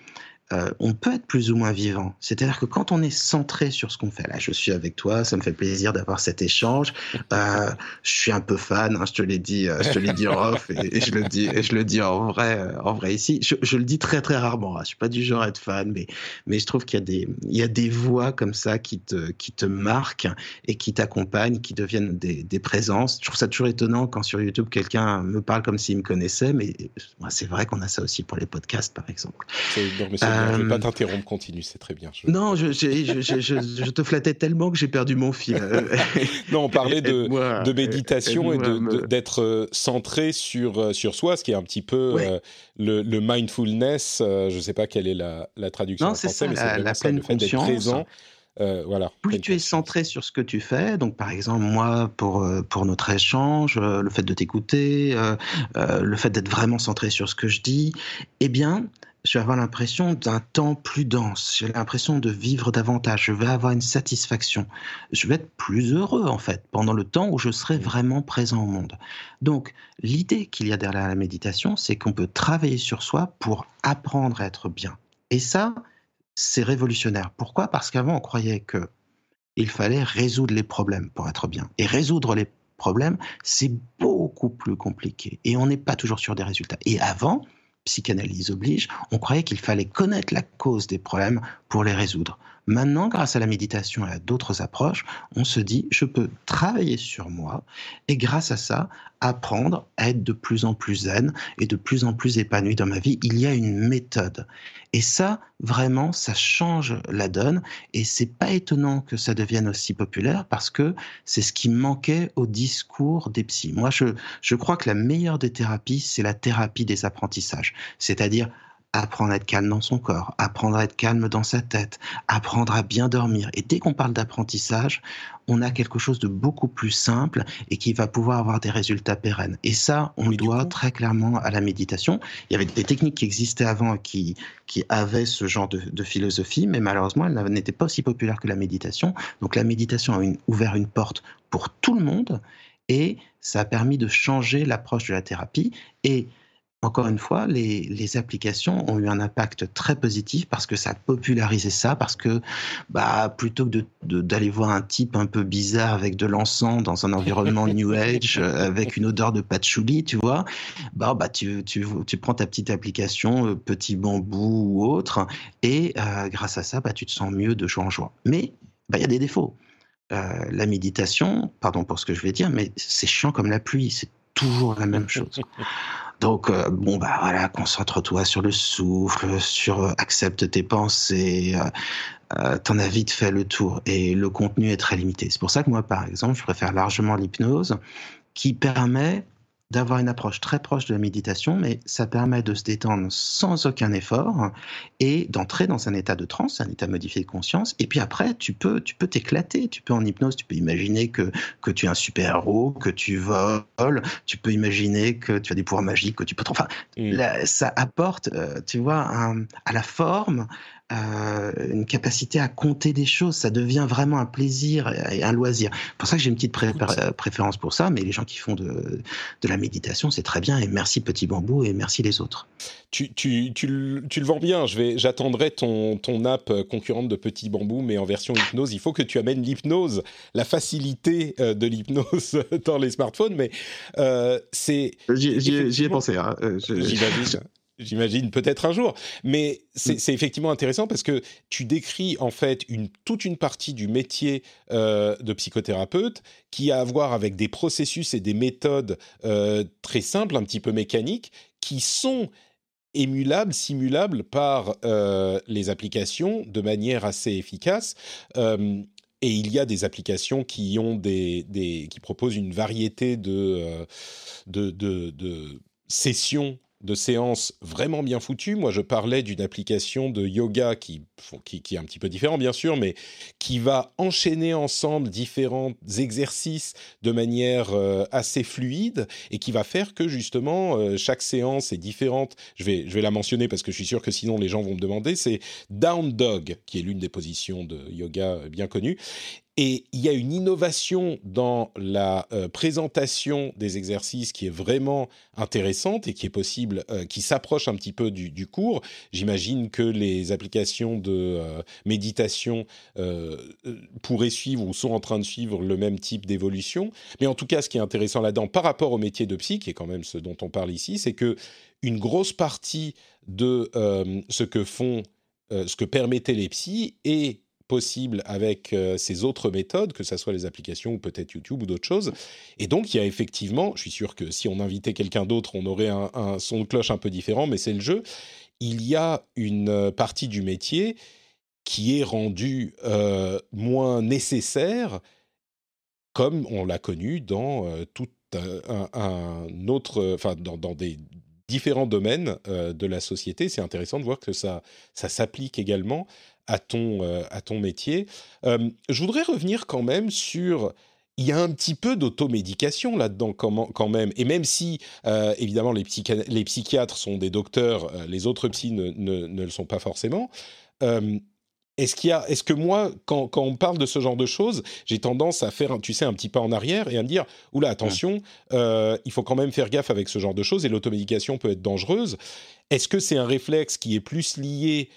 euh, on peut être plus ou moins vivant. C'est-à-dire que quand on est centré sur ce qu'on fait, là, je suis avec toi, ça me fait plaisir d'avoir cet échange. Euh, je suis un peu fan, hein, je te l'ai dit, euh, je te l'ai dit en off et, je le dis, et je le dis en vrai, en vrai ici. Je, je, le dis très très rarement. Hein, je suis pas du genre à être fan, mais mais je trouve qu'il y a des il y a des voix comme ça qui te qui te marquent et qui t'accompagnent, qui deviennent des, des présences. Je trouve ça toujours étonnant quand sur YouTube quelqu'un me parle comme s'il me connaissait, mais c'est vrai qu'on a ça aussi pour les podcasts, par exemple. Je ne vais pas euh, t'interrompre, continue, c'est très bien. Non, je, je, te flattais tellement que j'ai perdu mon fil. non, on parlait de, de méditation et d'être euh, centré sur, euh, sur soi, ce qui est un petit peu le, le, mindfulness. je ne sais pas quelle est la, la traduction en français, mais c'est la, pleine conscience. présent. voilà, plus tu es centré sur ce que tu fais, donc par exemple moi pour pour notre échange, le fait de t'écouter, le fait d'être vraiment centré sur ce que je dis, eh bien je vais avoir l'impression d'un temps plus dense, j'ai l'impression de vivre davantage, je vais avoir une satisfaction, je vais être plus heureux en fait pendant le temps où je serai vraiment présent au monde. Donc l'idée qu'il y a derrière la méditation, c'est qu'on peut travailler sur soi pour apprendre à être bien. Et ça, c'est révolutionnaire. Pourquoi? Parce qu'avant on croyait que il fallait résoudre les problèmes pour être bien. Et résoudre les problèmes, c'est beaucoup plus compliqué. Et on n'est pas toujours sur des résultats. Et avant, psychanalyse oblige, on croyait qu'il fallait connaître la cause des problèmes pour les résoudre. Maintenant, grâce à la méditation et à d'autres approches, on se dit, je peux travailler sur moi et grâce à ça, apprendre à être de plus en plus zen et de plus en plus épanoui dans ma vie. Il y a une méthode. Et ça, vraiment, ça change la donne. Et c'est pas étonnant que ça devienne aussi populaire parce que c'est ce qui manquait au discours des psys. Moi, je, je crois que la meilleure des thérapies, c'est la thérapie des apprentissages. C'est-à-dire apprendre à être calme dans son corps, apprendre à être calme dans sa tête, apprendre à bien dormir. Et dès qu'on parle d'apprentissage, on a quelque chose de beaucoup plus simple et qui va pouvoir avoir des résultats pérennes. Et ça, on le doit très clairement à la méditation. Il y avait des techniques qui existaient avant qui, qui avaient ce genre de, philosophie, mais malheureusement, elles n'étaient pas aussi populaires que la méditation. Donc la méditation a ouvert une porte pour tout le monde et ça a permis de changer l'approche de la thérapie. Et encore une fois, les, applications ont eu un impact très positif parce que ça a popularisé ça, parce que bah, plutôt que d'aller voir un type un peu bizarre avec de l'encens dans un environnement New Age, euh, avec une odeur de patchouli, tu vois, bah, bah, tu, tu, tu prends ta petite application, euh, petit bambou ou autre, et euh, grâce à ça, bah, tu te sens mieux de jour en jour. Mais bah, il y a des défauts. la méditation, pardon pour ce que je vais dire, mais c'est chiant comme la pluie, c'est toujours la même chose. Donc, euh, bon, bah voilà, concentre-toi sur le souffle, sur euh, accepte tes pensées, euh, t'en as vite fait le tour. Et le contenu est très limité. C'est pour ça que moi, par exemple, je préfère largement l'hypnose, qui permet d'avoir une approche très proche de la méditation, mais ça permet de se détendre sans aucun effort et d'entrer dans un état de transe, un état modifié de conscience. Et puis après, tu peux, tu peux t'éclater. Tu peux en hypnose, tu peux imaginer que que tu es un super héros, que tu voles. Tu peux imaginer que tu as des pouvoirs magiques, que tu peux. Enfin, mm. ça apporte, euh, tu vois, à la forme euh, une capacité à compter des choses. Ça devient vraiment un plaisir et un loisir. C'est pour ça que j'ai une petite préférence pour ça, mais les gens qui font de, de la méditation, c'est très bien. Et merci Petit Bambou et merci les autres. Tu, tu, tu, tu le vends bien. J'attendrai ton, ton app concurrente de Petit Bambou, mais en version hypnose. Il faut que tu amènes l'hypnose, la facilité euh, de l'hypnose dans les smartphones. Mais euh, c'est. J'y ai, pensé. Hein. J'imagine. J'imagine peut-être un jour, mais mm. c'est effectivement intéressant parce que tu décris en fait une, toute une partie du métier euh, de psychothérapeute qui a à voir avec des processus et des méthodes euh, très simples, un petit peu mécaniques, qui sont émulables, simulables par euh, les applications de manière assez efficace. et il y a des applications qui ont des, des qui proposent une variété de, de, de, de sessions de séances vraiment bien foutues. Moi, je parlais d'une application de yoga qui, qui, est un petit peu différent, bien sûr, mais qui va enchaîner ensemble différents exercices de manière euh, assez fluide et qui va faire que, justement, euh, chaque séance est différente. Je vais, je vais la mentionner parce que je suis sûr que sinon les gens vont me demander. C'est Down Dog, qui est l'une des positions de yoga bien connues. Et il y a une innovation dans la euh, présentation des exercices qui est vraiment intéressante et qui est possible, euh, qui s'approche un petit peu du, cours. J'imagine que les applications de euh, méditation pourraient suivre ou sont en train de suivre le même type d'évolution. Mais en tout cas, ce qui est intéressant là-dedans par rapport au métier de psy, qui est quand même ce dont on parle ici, c'est que une grosse partie de ce que font, ce que permettaient les psys est possible avec euh, ces autres méthodes, que ce soit les applications ou peut-être YouTube ou d'autres choses. Et donc, il y a effectivement, je suis sûr que si on invitait quelqu'un d'autre, on aurait un, son de cloche un peu différent, mais c'est le jeu. Il y a une euh, partie du métier qui est rendue euh, moins nécessaire, comme on l'a connu dans tout un, autre, enfin, dans, des différents domaines de la société. C'est intéressant de voir que ça, ça s'applique également à ton, euh, à ton métier. Euh, je voudrais revenir quand même sur il y a un petit peu d'automédication là-dedans quand même. Et même si, euh, évidemment, les, les, psychiatres sont des docteurs, les autres psys ne, ne, le sont pas forcément. est-ce qu'il y a, est-ce que moi, quand, quand, on parle de ce genre de choses, j'ai tendance à faire, tu sais, un petit pas en arrière et à me dire, oula, attention, il faut quand même faire gaffe avec ce genre de choses et l'automédication peut être dangereuse. Est-ce que c'est un réflexe qui est plus lié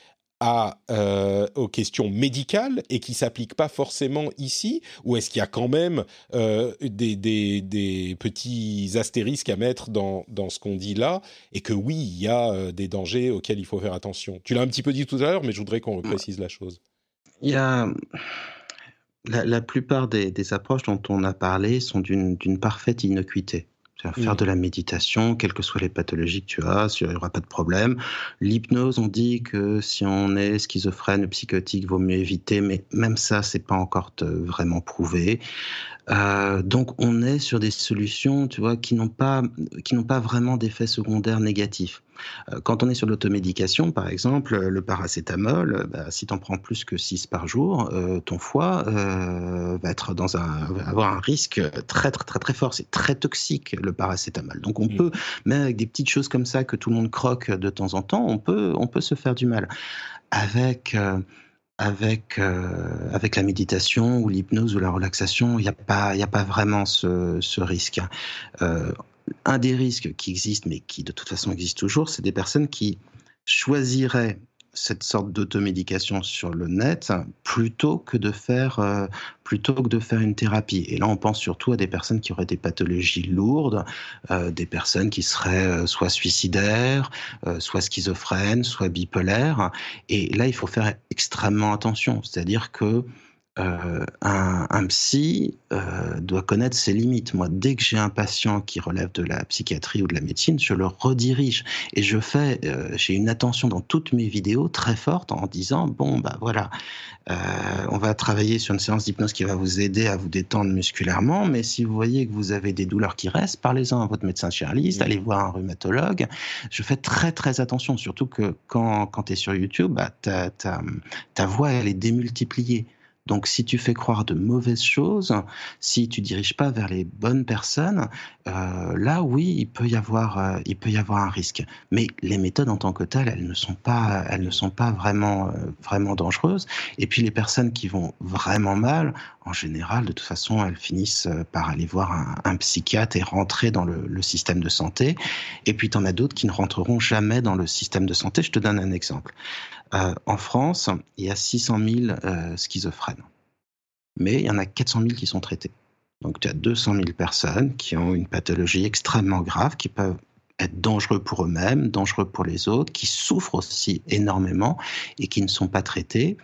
euh, aux questions médicales et qui s'applique pas forcément ici Ou est-ce qu'il y a quand même euh, des, des, petits astérisques à mettre dans, dans ce qu'on dit là et que oui, il y a euh, des dangers auxquels il faut faire attention? Tu l'as un petit peu dit tout à l'heure, mais je voudrais qu'on précise la chose. Il y a la, plupart des, approches dont on a parlé sont d'une parfaite innocuité. Faire mmh. de la méditation, quelles que soient les pathologies que tu as, il n'y aura pas de problème. L'hypnose, on dit que si on est schizophrène ou psychotique, vaut mieux éviter, mais même ça, c'est pas encore vraiment prouvé. Euh, donc on est sur des solutions, tu vois, qui n'ont pas, qui n'ont pas vraiment d'effets secondaires négatifs. Euh, quand on est sur l'automédication, par exemple, le paracétamol, bah, si tu en prends plus que 6 par jour, euh, ton foie va être dans un, avoir un risque très très très très fort. C'est très toxique le paracétamol. Donc on mmh. peut, même avec des petites choses comme ça que tout le monde croque de temps en temps, on peut, on peut se faire du mal. Avec avec, euh, avec la méditation ou l'hypnose ou la relaxation, il n'y a, pas, a pas vraiment ce, ce risque. Euh, un des risques qui existe, mais qui de toute façon existe toujours, c'est des personnes qui choisiraient cette sorte d'automédication sur le net plutôt que de faire euh, plutôt que de faire une thérapie. Et là, on pense surtout à des personnes qui auraient des pathologies lourdes, euh, des personnes qui seraient euh, soit suicidaires, soit schizophrènes, soit bipolaires. Et là, il faut faire extrêmement attention. C'est-à-dire que euh, un, psy euh, doit connaître ses limites. Moi, dès que j'ai un patient qui relève de la psychiatrie ou de la médecine, je le redirige et je fais, euh, j'ai une attention dans toutes mes vidéos très forte en disant bon bah voilà, on va travailler sur une séance d'hypnose qui va vous aider à vous détendre musculairement, mais si vous voyez que vous avez des douleurs qui restent, parlez-en à votre médecin généraliste, allez voir un rhumatologue. Je fais très très attention, surtout que quand, quand tu es sur YouTube, bah, ta, ta, ta voix elle est démultipliée. Donc si tu fais croire de mauvaises choses, si tu diriges pas vers les bonnes personnes, euh, là oui, il peut y avoir, euh, il peut y avoir un risque. Mais les méthodes en tant que telles, elles ne sont pas, elles ne sont pas vraiment, euh, vraiment dangereuses. Et puis les personnes qui vont vraiment mal, en général, de toute façon, elles finissent par aller voir un, psychiatre et rentrer dans le, le, système de santé. Et puis tu en as d'autres qui ne rentreront jamais dans le système de santé. Je te donne un exemple. Euh, en France, il y a 600 000 euh, schizophrènes, mais il y en a 400 000 qui sont traités. Donc tu as 200 000 personnes qui ont une pathologie extrêmement grave, qui peuvent être dangereux pour eux-mêmes, dangereux pour les autres, qui souffrent aussi énormément et qui ne sont pas traités.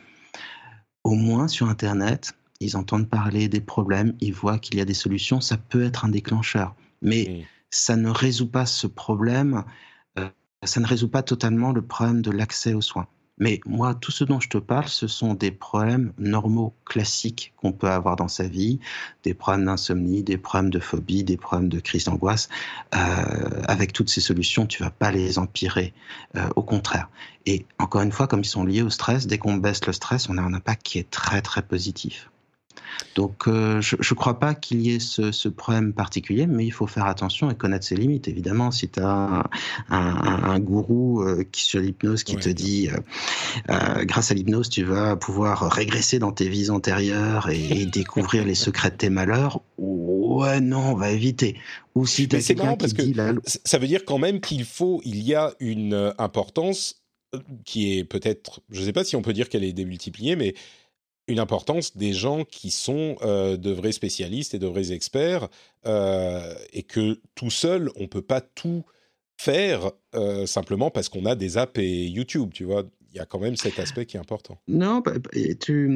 Au moins sur Internet, ils entendent parler des problèmes, ils voient qu'il y a des solutions, ça peut être un déclencheur. Mais ça ne résout pas ce problème, euh, ça ne résout pas totalement le problème de l'accès aux soins. Mais moi, tout ce dont je te parle, ce sont des problèmes normaux, classiques qu'on peut avoir dans sa vie, des problèmes d'insomnie, des problèmes de phobie, des problèmes de crise d'angoisse. Euh, avec toutes ces solutions, tu vas pas les empirer, euh, au contraire. Et encore une fois, comme ils sont liés au stress, dès qu'on baisse le stress, on a un impact qui est très très positif. Donc, euh, je ne crois pas qu'il y ait ce, problème particulier, mais il faut faire attention et connaître ses limites. Évidemment, si tu as un, gourou euh, qui, sur l'hypnose qui te dit, euh, grâce à l'hypnose, tu vas pouvoir régresser dans tes vies antérieures et, découvrir les secrets de tes malheurs, ouais, non, on va éviter. Ou si c'est marrant parce que ça veut dire quand même qu'il faut, il y a une importance qui est peut-être, je ne sais pas si on peut dire qu'elle est démultipliée, mais une importance des gens qui sont euh, de vrais spécialistes et de vrais experts, euh, et que tout seul, on peut pas tout faire euh, simplement parce qu'on a des apps et YouTube, tu vois. Il y a quand même cet aspect qui est important. Non, bah, bah, tu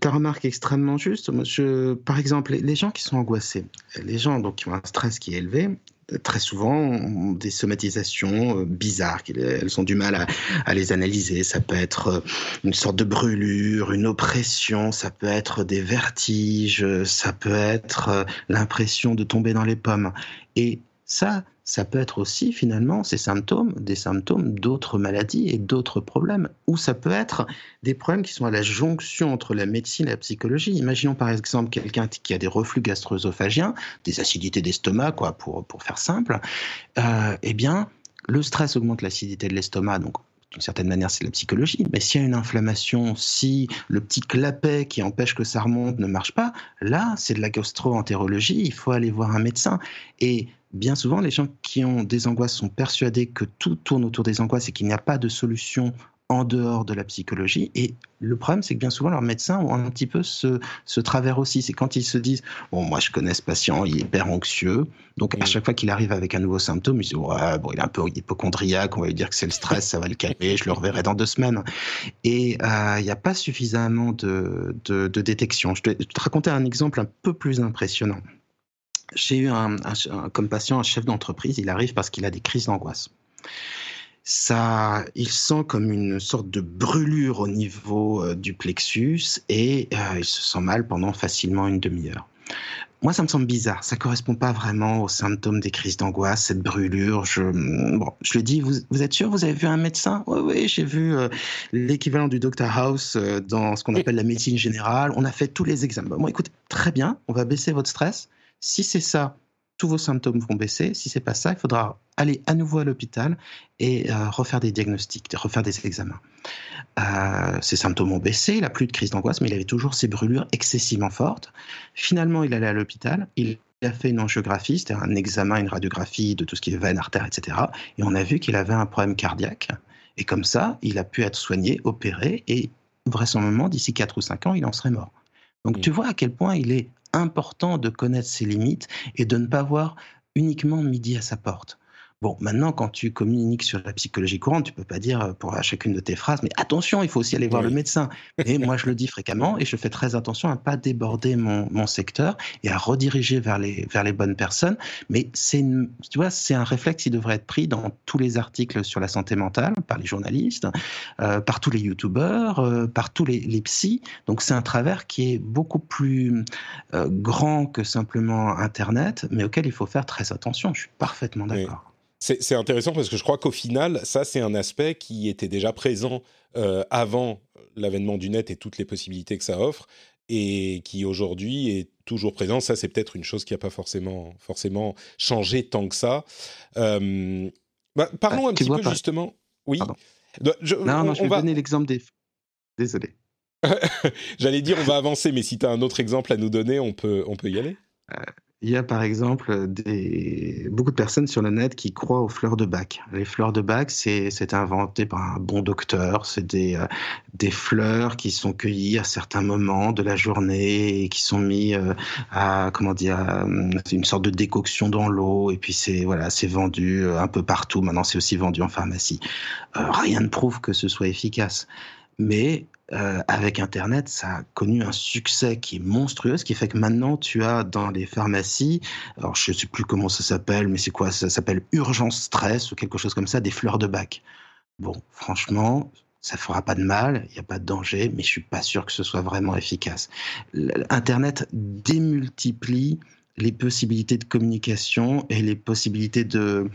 ta remarque extrêmement juste. je, par exemple, les gens qui sont angoissés, les gens donc, qui ont un stress qui est élevé, très souvent des somatisations euh, bizarres. Elles ont du mal à, les analyser. Ça peut être euh, une sorte de brûlure, une oppression, ça peut être des vertiges, ça peut être euh, l'impression de tomber dans les pommes. Et ça, ça peut être aussi finalement ces symptômes, des symptômes d'autres maladies et d'autres problèmes, ou ça peut être des problèmes qui sont à la jonction entre la médecine et la psychologie. Imaginons par exemple quelqu'un qui a des reflux gastro-œsophagiens, des acidités d'estomac, quoi, pour, pour faire simple. Euh, eh bien, le stress augmente l'acidité de l'estomac, donc d'une certaine manière, c'est la psychologie. Mais s'il y a une inflammation, si le petit clapet qui empêche que ça remonte ne marche pas, là, c'est de la gastro-entérologie. Il faut aller voir un médecin. Et bien souvent, les gens qui ont des angoisses sont persuadés que tout tourne autour des angoisses et qu'il n'y a pas de solution en dehors de la psychologie. Et le problème, c'est que bien souvent, leurs médecins ont un petit peu ce, ce travers aussi. C'est quand ils se disent Bon, moi, je connais ce patient, il est hyper anxieux. Donc, à chaque fois qu'il arrive avec un nouveau symptôme, ils disent Ouais, bon, il est un peu hypochondriaque, on va lui dire que c'est le stress, ça va le calmer, je le reverrai dans deux semaines. Et euh, il n'y a pas suffisamment de, de, détection. Je te, je te raconter un exemple un peu plus impressionnant. J'ai eu un, comme patient un chef d'entreprise, il arrive parce qu'il a des crises d'angoisse ça, il sent comme une sorte de brûlure au niveau euh, du plexus et euh, il se sent mal pendant facilement une demi-heure. Moi, ça me semble bizarre. Ça correspond pas vraiment aux symptômes des crises d'angoisse, cette brûlure. Je, bon, je lui dis, vous, vous êtes sûr, vous avez vu un médecin? Oui, oui, j'ai vu euh, l'équivalent du Dr House dans ce qu'on appelle la médecine générale. On a fait tous les examens. Bon, écoute, très bien, on va baisser votre stress. Si c'est ça, tous vos symptômes vont baisser. Si c'est pas ça, il faudra aller à nouveau à l'hôpital et euh, refaire des diagnostics, refaire des examens. Euh, ses symptômes ont baissé, il n'a plus de crise d'angoisse, mais il avait toujours ces brûlures excessivement fortes. Finalement, il allait à l'hôpital, il a fait une angiographie, c'était un examen, une radiographie de tout ce qui est veine, artère, etc. Et on a vu qu'il avait un problème cardiaque. Et comme ça, il a pu être soigné, opéré, et vraisemblablement, d'ici 4 ou 5 ans, il en serait mort. Donc tu vois à quel point il est important de connaître ses limites et de ne pas voir uniquement midi à sa porte. Bon, maintenant, quand tu communiques sur la psychologie courante, tu peux pas dire euh, pour chacune de tes phrases, mais attention, il faut aussi aller voir le médecin. Et moi, je le dis fréquemment et je fais très attention à pas déborder mon, mon secteur et à rediriger vers les, vers les bonnes personnes. Mais c'est tu vois, c'est un réflexe qui devrait être pris dans tous les articles sur la santé mentale, par les journalistes, euh, par tous les youtubeurs, euh, par tous les, les psys. Donc, c'est un travers qui est beaucoup plus grand que simplement Internet, mais auquel il faut faire très attention. Je suis parfaitement d'accord. C'est intéressant parce que je crois qu'au final, ça, c'est un aspect qui était déjà présent euh, avant l'avènement du net et toutes les possibilités que ça offre, et qui aujourd'hui est toujours présent. Ça, c'est peut-être une chose qui n'a pas forcément, forcément changé tant que ça. Euh, bah, parlons ah, un petit peu justement. Oui. non, non, je vais donner l'exemple des. Désolé. J'allais dire, on va avancer, mais si tu as un autre exemple à nous donner, on peut, on peut y aller. Euh, il y a par exemple des, beaucoup de personnes sur le net qui croient aux fleurs de bac. Les fleurs de bac, c'est inventé par un bon docteur. C'est des, euh, des fleurs qui sont cueillies à certains moments de la journée et qui sont mis euh, à comment dire une sorte de décoction dans l'eau et puis c'est voilà vendu euh, un peu partout. Maintenant c'est aussi vendu en pharmacie. rien ne prouve que ce soit efficace. Mais euh, avec Internet, ça a connu un succès qui est monstrueux, ce qui fait que maintenant tu as dans les pharmacies, alors je ne sais plus comment ça s'appelle, mais c'est quoi? Ça s'appelle urgence stress ou quelque chose comme ça, des fleurs de bac. Bon, franchement, ça fera pas de mal, il n'y a pas de danger, mais je suis pas sûr que ce soit vraiment efficace. Internet démultiplie les possibilités de communication et les possibilités de,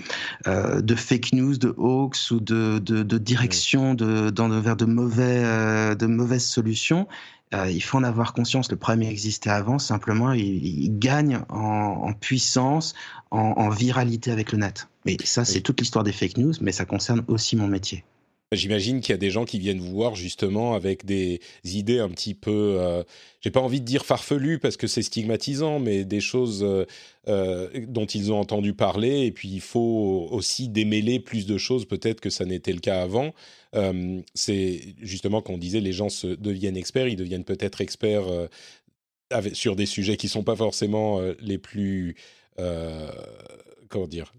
euh, de fake news, de hoax ou de, de, de direction de, dans, vers de, mauvais, euh, de mauvaises solutions. Euh, il faut en avoir conscience. Le problème existait avant, simplement, il, il gagne en, en puissance, en, en, viralité avec le net. Mais ça, c'est toute l'histoire des fake news, mais ça concerne aussi mon métier. J'imagine qu'il y a des gens qui viennent vous voir justement avec des idées un petit peu, euh, j'ai pas envie de dire farfelues parce que c'est stigmatisant, mais des choses euh, euh, dont ils ont entendu parler. Et puis il faut aussi démêler plus de choses peut-être que ça n'était le cas avant. Euh, c'est justement quand on disait les gens se deviennent experts, ils deviennent peut-être experts sur des sujets qui sont pas forcément les plus, comment dire,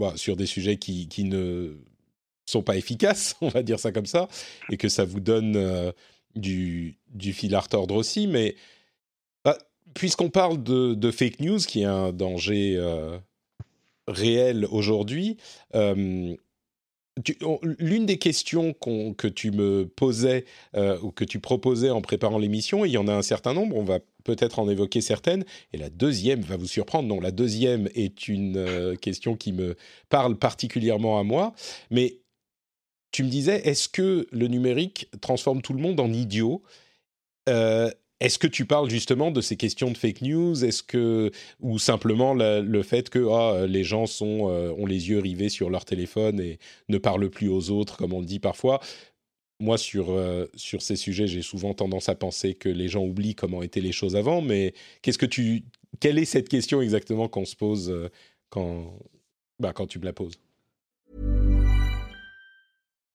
bah, sur des sujets qui, qui ne sont pas efficaces, on va dire ça comme ça, et que ça vous donne euh, du, du fil à retordre aussi. Mais bah, puisqu'on parle de, fake news, qui est un danger euh, réel aujourd'hui, euh, L'une des questions que tu me posais ou que tu proposais en préparant l'émission, il y en a un certain nombre, on va peut-être en évoquer certaines, et la deuxième va vous surprendre. Non, la deuxième est une question qui me parle particulièrement à moi, mais tu me disais, est-ce que le numérique transforme tout le monde en idiot? Euh, Est-ce que tu parles justement de ces questions de fake news? Est-ce que ou simplement le fait que ah, les gens euh, ont les yeux rivés sur leur téléphone et ne parlent plus aux autres, comme on le dit parfois? Moi, sur, euh, sur ces sujets, j'ai souvent tendance à penser que les gens oublient comment étaient les choses avant, mais qu'est-ce que tu, quelle est cette question exactement qu'on se pose quand, bah, quand tu me la poses?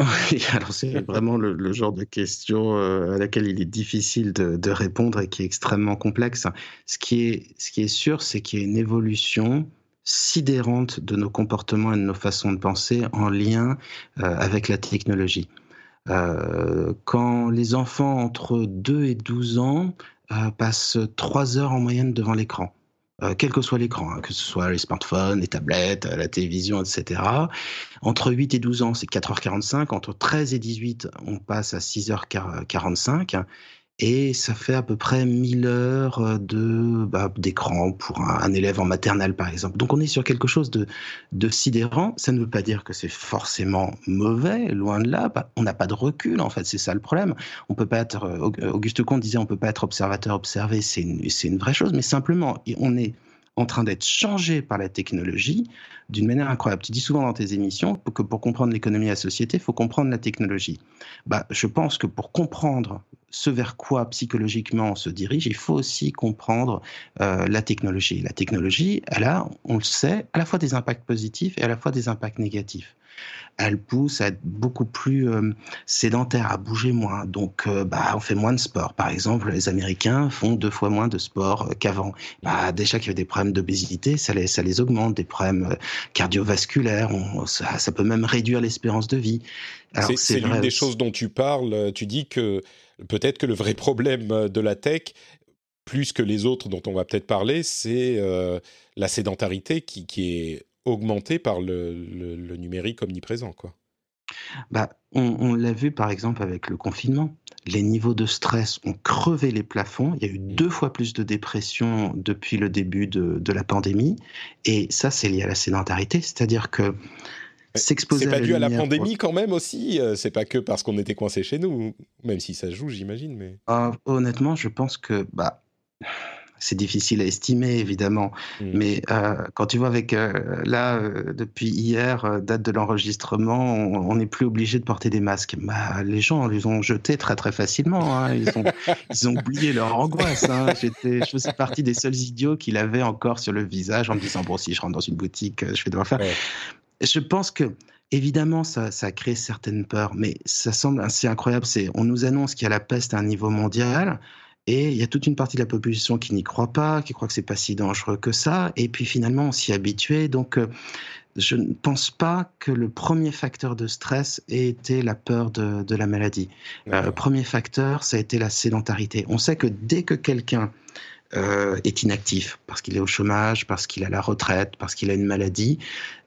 Oui, alors c'est vraiment le, le, genre de question euh, à laquelle il est difficile de, de, répondre et qui est extrêmement complexe. Ce qui est, ce qui est sûr, c'est qu'il y a une évolution sidérante de nos comportements et de nos façons de penser en lien euh, avec la technologie. Euh, quand les enfants entre 2 et 12 ans euh, passent 3 heures en moyenne devant l'écran, euh, quel que soit l'écran, hein, que ce soit les smartphones, les tablettes, la télévision, etc. Entre 8 et 12 ans, c'est 4h45. Entre 13 et 18, on passe à 6h45 et ça fait à peu près 1000 heures euh, de bah, d'écran pour un, élève en maternelle par exemple. Donc on est sur quelque chose de, de sidérant. Ça ne veut pas dire que c'est forcément mauvais, loin de là. On n'a pas de recul en fait, c'est ça le problème. On peut pas être euh, Auguste Comte disait on peut pas être observateur observé, c'est une, une vraie chose, mais simplement on est en train d'être changé par la technologie d'une manière incroyable. Tu dis souvent dans tes émissions que pour comprendre l'économie et la société, il faut comprendre la technologie. Bah, je pense que pour comprendre ce vers quoi psychologiquement on se dirige, il faut aussi comprendre euh, la technologie. La technologie, elle a, on le sait, à la fois des impacts positifs et à la fois des impacts négatifs elle pousse à être beaucoup plus euh, sédentaire, à bouger moins. Donc, euh, bah, on fait moins de sport. Par exemple, les Américains font deux fois moins de sport qu'avant. Bah, déjà qu'il y a des problèmes d'obésité, ça les, ça les augmente, des problèmes cardiovasculaires. On, ça, ça, peut même réduire l'espérance de vie. C'est l'une des choses dont tu parles. Tu dis que peut-être que le vrai problème de la tech, plus que les autres dont on va peut-être parler, c'est la sédentarité qui, qui est augmenté par le, le, le numérique omniprésent, quoi. Bah, on, on l'a vu par exemple avec le confinement. Les niveaux de stress ont crevé les plafonds. Il y a eu deux fois plus de dépression depuis le début de, de la pandémie. Et ça, c'est lié à la sédentarité. C'est-à-dire que s'exposer. C'est pas dû à la pandémie quand même aussi. Euh, c'est pas que parce qu'on était coincé chez nous, même si ça joue, j'imagine. Mais euh, honnêtement, je pense que bah c'est difficile à estimer évidemment, mmh. mais euh, quand tu vois avec euh, là euh, depuis hier euh, date de l'enregistrement, on n'est plus obligé de porter des masques. Bah, les gens les ont jetés très très facilement. Hein. Ils ont ils ont oublié leur angoisse. Hein. J'étais je faisais partie des seuls idiots qui l'avaient encore sur le visage en me disant bon si je rentre dans une boutique, je vais devoir faire. Ouais. Je pense que Évidemment, ça, ça a créé certaines peurs, mais ça semble assez incroyable. C'est, on nous annonce qu'il y a la peste à un niveau mondial. Et il y a toute une partie de la population qui n'y croit pas, qui croit que c'est pas si dangereux que ça. Et puis finalement, on s'y habitué. Donc, euh, je ne pense pas que le premier facteur de stress ait été la peur de, de la maladie. Euh, le premier facteur, ça a été la sédentarité. On sait que dès que quelqu'un euh, est inactif parce qu'il est au chômage, parce qu'il a la retraite, parce qu'il a une maladie,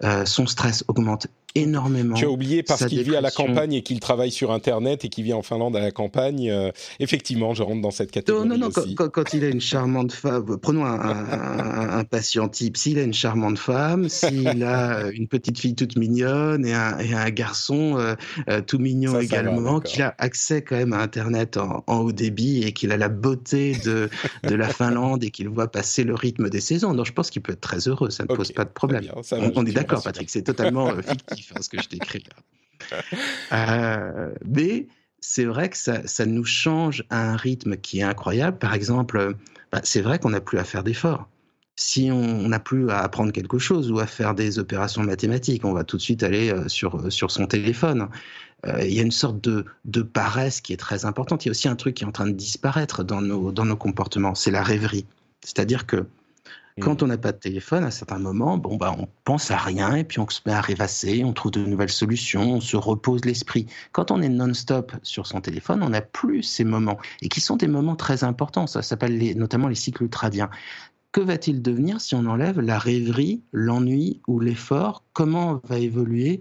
euh, son stress augmente énormément. Tu as oublié parce qu'il vit à la campagne et qu'il travaille sur Internet et qu'il vit en Finlande à la campagne. Euh, effectivement, je rentre dans cette catégorie. Non, non, non. Aussi. Quand, quand, il a une charmante femme, prenons un, un, un, patient type. S'il a une charmante femme, s'il a une petite fille toute mignonne et un, et un garçon euh, euh, tout mignon ça, également, qu'il a accès quand même à Internet en, en haut débit et qu'il a la beauté de, de la Finlande et qu'il voit passer le rythme des saisons. Donc, je pense qu'il peut être très heureux. Ça ne okay, pose pas de problème. Bien, on, on est d'accord, Patrick. C'est totalement euh, fictif hein, ce que je décris là. Euh, mais c'est vrai que ça, ça, nous change à un rythme qui est incroyable. Par exemple, bah, c'est vrai qu'on n'a plus à faire d'efforts. Si on n'a plus à apprendre quelque chose ou à faire des opérations mathématiques, on va tout de suite aller euh, sur, sur son téléphone. Euh, il y a une sorte de, de paresse qui est très importante. Il y a aussi un truc qui est en train de disparaître dans nos, dans nos comportements, c'est la rêverie. C'est-à-dire que Quand on n'a pas de téléphone, à certains moments, bon, bah, on pense à rien et puis on se met à rêvasser, on trouve de nouvelles solutions, on se repose l'esprit. Quand on est non-stop sur son téléphone, on n'a plus ces moments et qui sont des moments très importants. Ça s'appelle notamment les cycles ultradiens. Que va-t-il devenir si on enlève la rêverie, l'ennui ou l'effort? Comment va évoluer,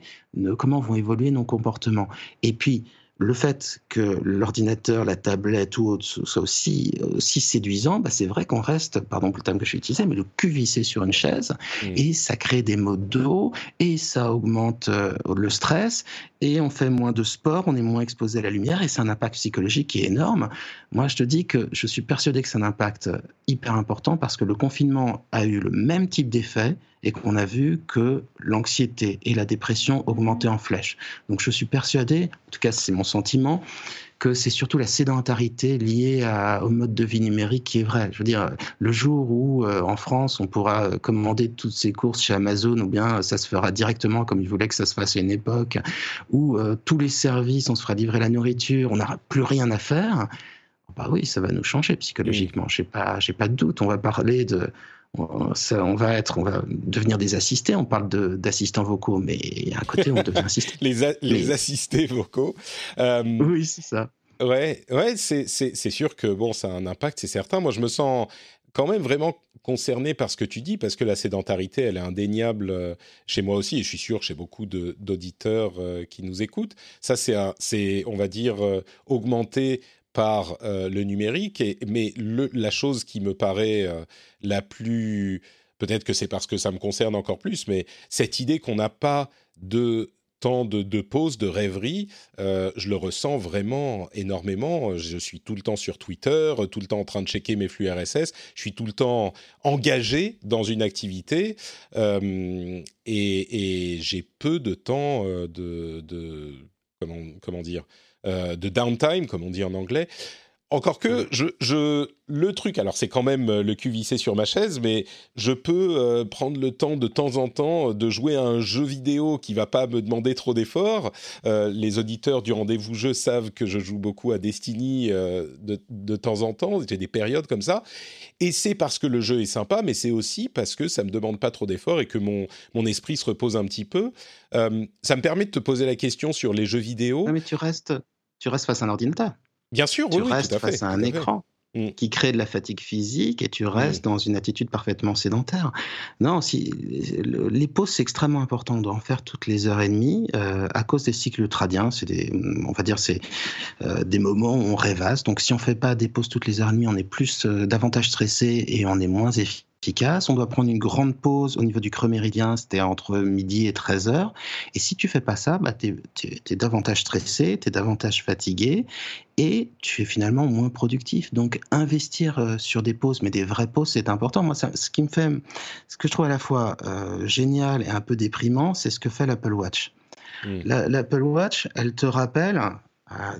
comment vont évoluer nos comportements? Et puis, le fait que l'ordinateur, la tablette ou autre soit aussi, aussi séduisant, bah c'est vrai qu'on reste, pardon pour le terme que je utiliser, mais le cul vissé sur une chaise, mmh. et ça crée des maux de dos, et ça augmente euh, le stress, et on fait moins de sport, on est moins exposé à la lumière, et c'est un impact psychologique qui est énorme. Moi, je te dis que je suis persuadé que c'est un impact hyper important parce que le confinement a eu le même type d'effet et qu'on a vu que l'anxiété et la dépression augmentaient en flèche. Donc je suis persuadé, en tout cas c'est mon sentiment, que c'est surtout la sédentarité liée au mode de vie numérique qui est vrai. Je veux dire, le jour où euh, en France on pourra commander toutes ses courses chez Amazon ou bien ça se fera directement comme il voulait que ça se fasse à une époque, où euh, tous les services, on se fera livrer la nourriture, on n'aura plus rien à faire, bah oui, ça va nous changer psychologiquement. Je n'ai pas, pas de doute. On va parler de on va être, on va devenir des assistés. On parle d'assistants vocaux, mais à côté, on devient assisté. les, assistés vocaux. Euh, oui, c'est ça. Ouais, ouais, c'est sûr que bon, ça a un impact, c'est certain. Moi, je me sens quand même vraiment concerné par ce que tu dis, parce que la sédentarité, elle est indéniable euh, chez moi aussi, et je suis sûr chez beaucoup d'auditeurs euh, qui nous écoutent. Ça, c'est, on va dire, augmenté par euh, le numérique. Mais la chose qui me paraît euh, la plus... Peut-être que c'est parce que ça me concerne encore plus, mais cette idée qu'on n'a pas de temps de, pause, de rêverie, euh, je le ressens vraiment énormément. Je suis tout le temps sur Twitter, tout le temps en train de checker mes flux RSS, je suis tout le temps engagé dans une activité et, j'ai peu de temps de, de comment, dire de downtime, comme on dit en anglais. Encore que je, je, le truc, alors c'est quand même euh, le cul vissé sur ma chaise, mais je peux euh, prendre le temps de temps en temps de jouer à un jeu vidéo qui va pas me demander trop d'efforts. les auditeurs du rendez-vous jeu savent que je joue beaucoup à Destiny de, de, temps en temps. J'ai des périodes comme ça, et c'est parce que le jeu est sympa, mais c'est aussi parce que ça me demande pas trop d'efforts et que mon mon esprit se repose un petit peu. ça me permet de te poser la question sur les jeux vidéo. mais tu restes tu restes face à un ordinateur. Bien sûr, tu oui, restes tout à face à un écran. Mm. qui crée de la fatigue physique et tu restes mm. dans une attitude parfaitement sédentaire. Non, si les pauses c'est extrêmement important. On doit en faire toutes les heures et demie euh, à cause des cycles ultradiens. C'est des, on va dire, c'est euh, des moments où on rêvasse. Donc si on fait pas des pauses toutes les heures et demie, on est plus euh, davantage stressé et on est moins efficace efficace. On doit prendre une grande pause au niveau du creux méridien, c'était entre midi et 13 heures. Et si tu fais pas ça, bah, tu es, davantage stressé, tu es davantage fatigué et tu es finalement moins productif. Donc investir euh, sur des pauses, mais des vraies pauses, c'est important. Moi, ce qui me fait, ce que je trouve à la fois euh, génial et un peu déprimant, c'est ce que fait l'Apple Watch. Mmh. L'Apple Watch, elle te rappelle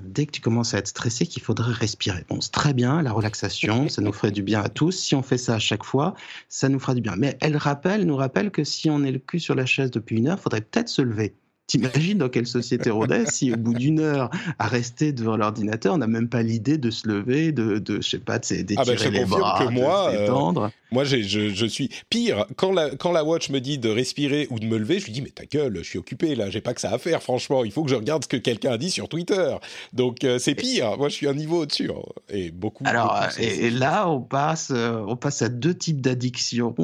dès que tu commences à être stressé qu'il faudrait respirer. Bon, c'est très bien, la relaxation, ça nous ferait du bien à tous. Si on fait ça à chaque fois, ça nous fera du bien. Mais elle rappelle, nous rappelle que si on est le cul sur la chaise depuis une heure, il faudrait peut-être se lever. T'imagines dans quelle société on est si au bout d'une heure à rester devant l'ordinateur, on n'a même pas l'idée de se lever, de, de je sais pas, d'étirer ah ben, les bras, que moi, euh, moi je, je, suis pire. Quand la, quand la watch me dit de respirer ou de me lever, je lui dis mais ta gueule, je suis occupé là, j'ai pas que ça à faire. Franchement, il faut que je regarde ce que quelqu'un a dit sur Twitter. Donc euh, c'est pire. Moi je suis un niveau au-dessus hein. et beaucoup. Alors et, là on passe euh, on passe à deux types d'addictions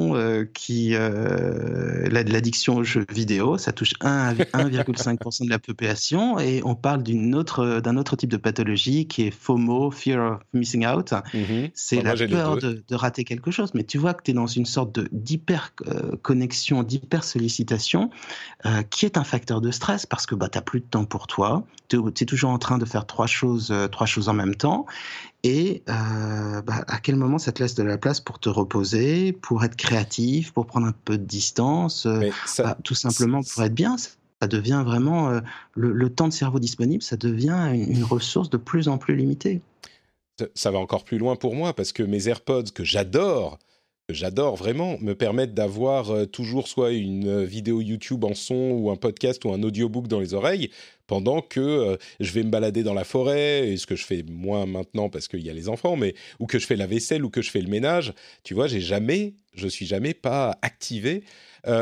qui l'addiction aux jeux vidéo, ça touche 1 1 1,5% de la population et on parle d'une autre, d'un autre type de pathologie qui est FOMO, Fear of Missing Out. Mhm. C'est la peur de, rater quelque chose. Mais tu vois que tu es dans une sorte d'hyper-connexion, d'hyper-sollicitation euh, qui est un facteur de stress parce que bah, tu n'as plus de temps pour toi. Tu es, toujours en train de faire trois choses, euh, trois choses en même temps. Et euh, bah, à quel moment ça te laisse de la place pour te reposer, pour être créatif, pour prendre un peu de distance, bah, tout simplement pour être bien? Ça devient vraiment euh, le, temps de cerveau disponible, ça devient une, ressource de plus en plus limitée. Ça va encore plus loin pour moi parce que mes AirPods que j'adore, que j'adore vraiment, me permettent d'avoir euh, toujours soit une vidéo YouTube en son ou un podcast ou un audiobook dans les oreilles pendant que je vais me balader dans la forêt, et ce que je fais moins maintenant parce qu'il y a les enfants, mais ou que je fais la vaisselle ou que je fais le ménage. Tu vois, j'ai jamais, je suis jamais pas activé.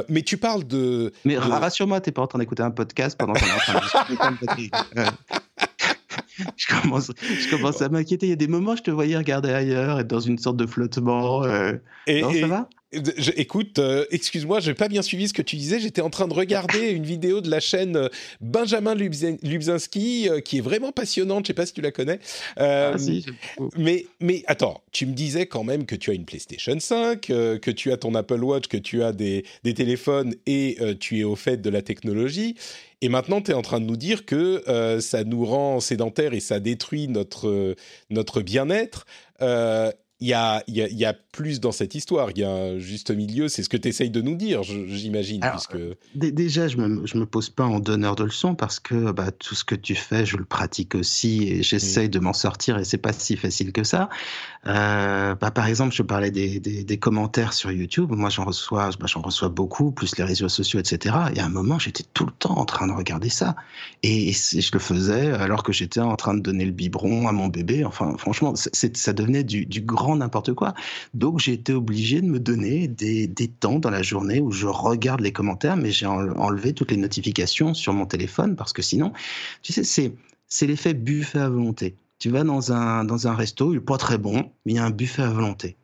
Mais tu parles de. Mais rassure-moi, t'es pas en train d'écouter un podcast pendant qu'on est en train de discuter. je commence, je commence à m'inquiéter. Il y a des moments, je te voyais regarder ailleurs, être dans une sorte de flottement. Euh. Et, non, ça va? Écoute, euh, excuse-moi, je n'ai pas bien suivi ce que tu disais. J'étais en train de regarder une vidéo de la chaîne euh, Benjamin Lubzinski, qui est vraiment passionnante. Je ne sais pas si tu la connais. ah, si, mais, mais attends, tu me disais quand même que tu as une PlayStation 5, que tu as ton Apple Watch, que tu as des, des téléphones et tu es au fait de la technologie. Et maintenant, tu es en train de nous dire que euh, ça nous rend sédentaires et ça détruit notre, notre bien-être. Euh, il y a, y, y a, plus dans cette histoire. Il y a un juste milieu. C'est ce que tu essayes de nous dire, j'imagine. Puisque... Déjà, je ne me, je me pose pas en donneur de leçons parce que bah, tout ce que tu fais, je le pratique aussi et j'essaye mmh. de m'en sortir et c'est pas si facile que ça. Euh, bah, par exemple, je parlais des, des, des commentaires sur YouTube. Moi, j'en reçois, bah, j'en reçois beaucoup, plus les réseaux sociaux, etc. Et à un moment, j'étais tout le temps en train de regarder ça. Et, je le faisais alors que j'étais en train de donner le biberon à mon bébé. Enfin, franchement, ça devenait du, du grand n'importe quoi. Donc j'ai été obligé de me donner des, des, temps dans la journée où je regarde les commentaires, mais j'ai enlevé toutes les notifications sur mon téléphone parce que sinon, tu sais, c'est, c'est l'effet buffet à volonté. Tu vas dans un, dans un resto, il n'est pas très bon, mais il y a un buffet à volonté.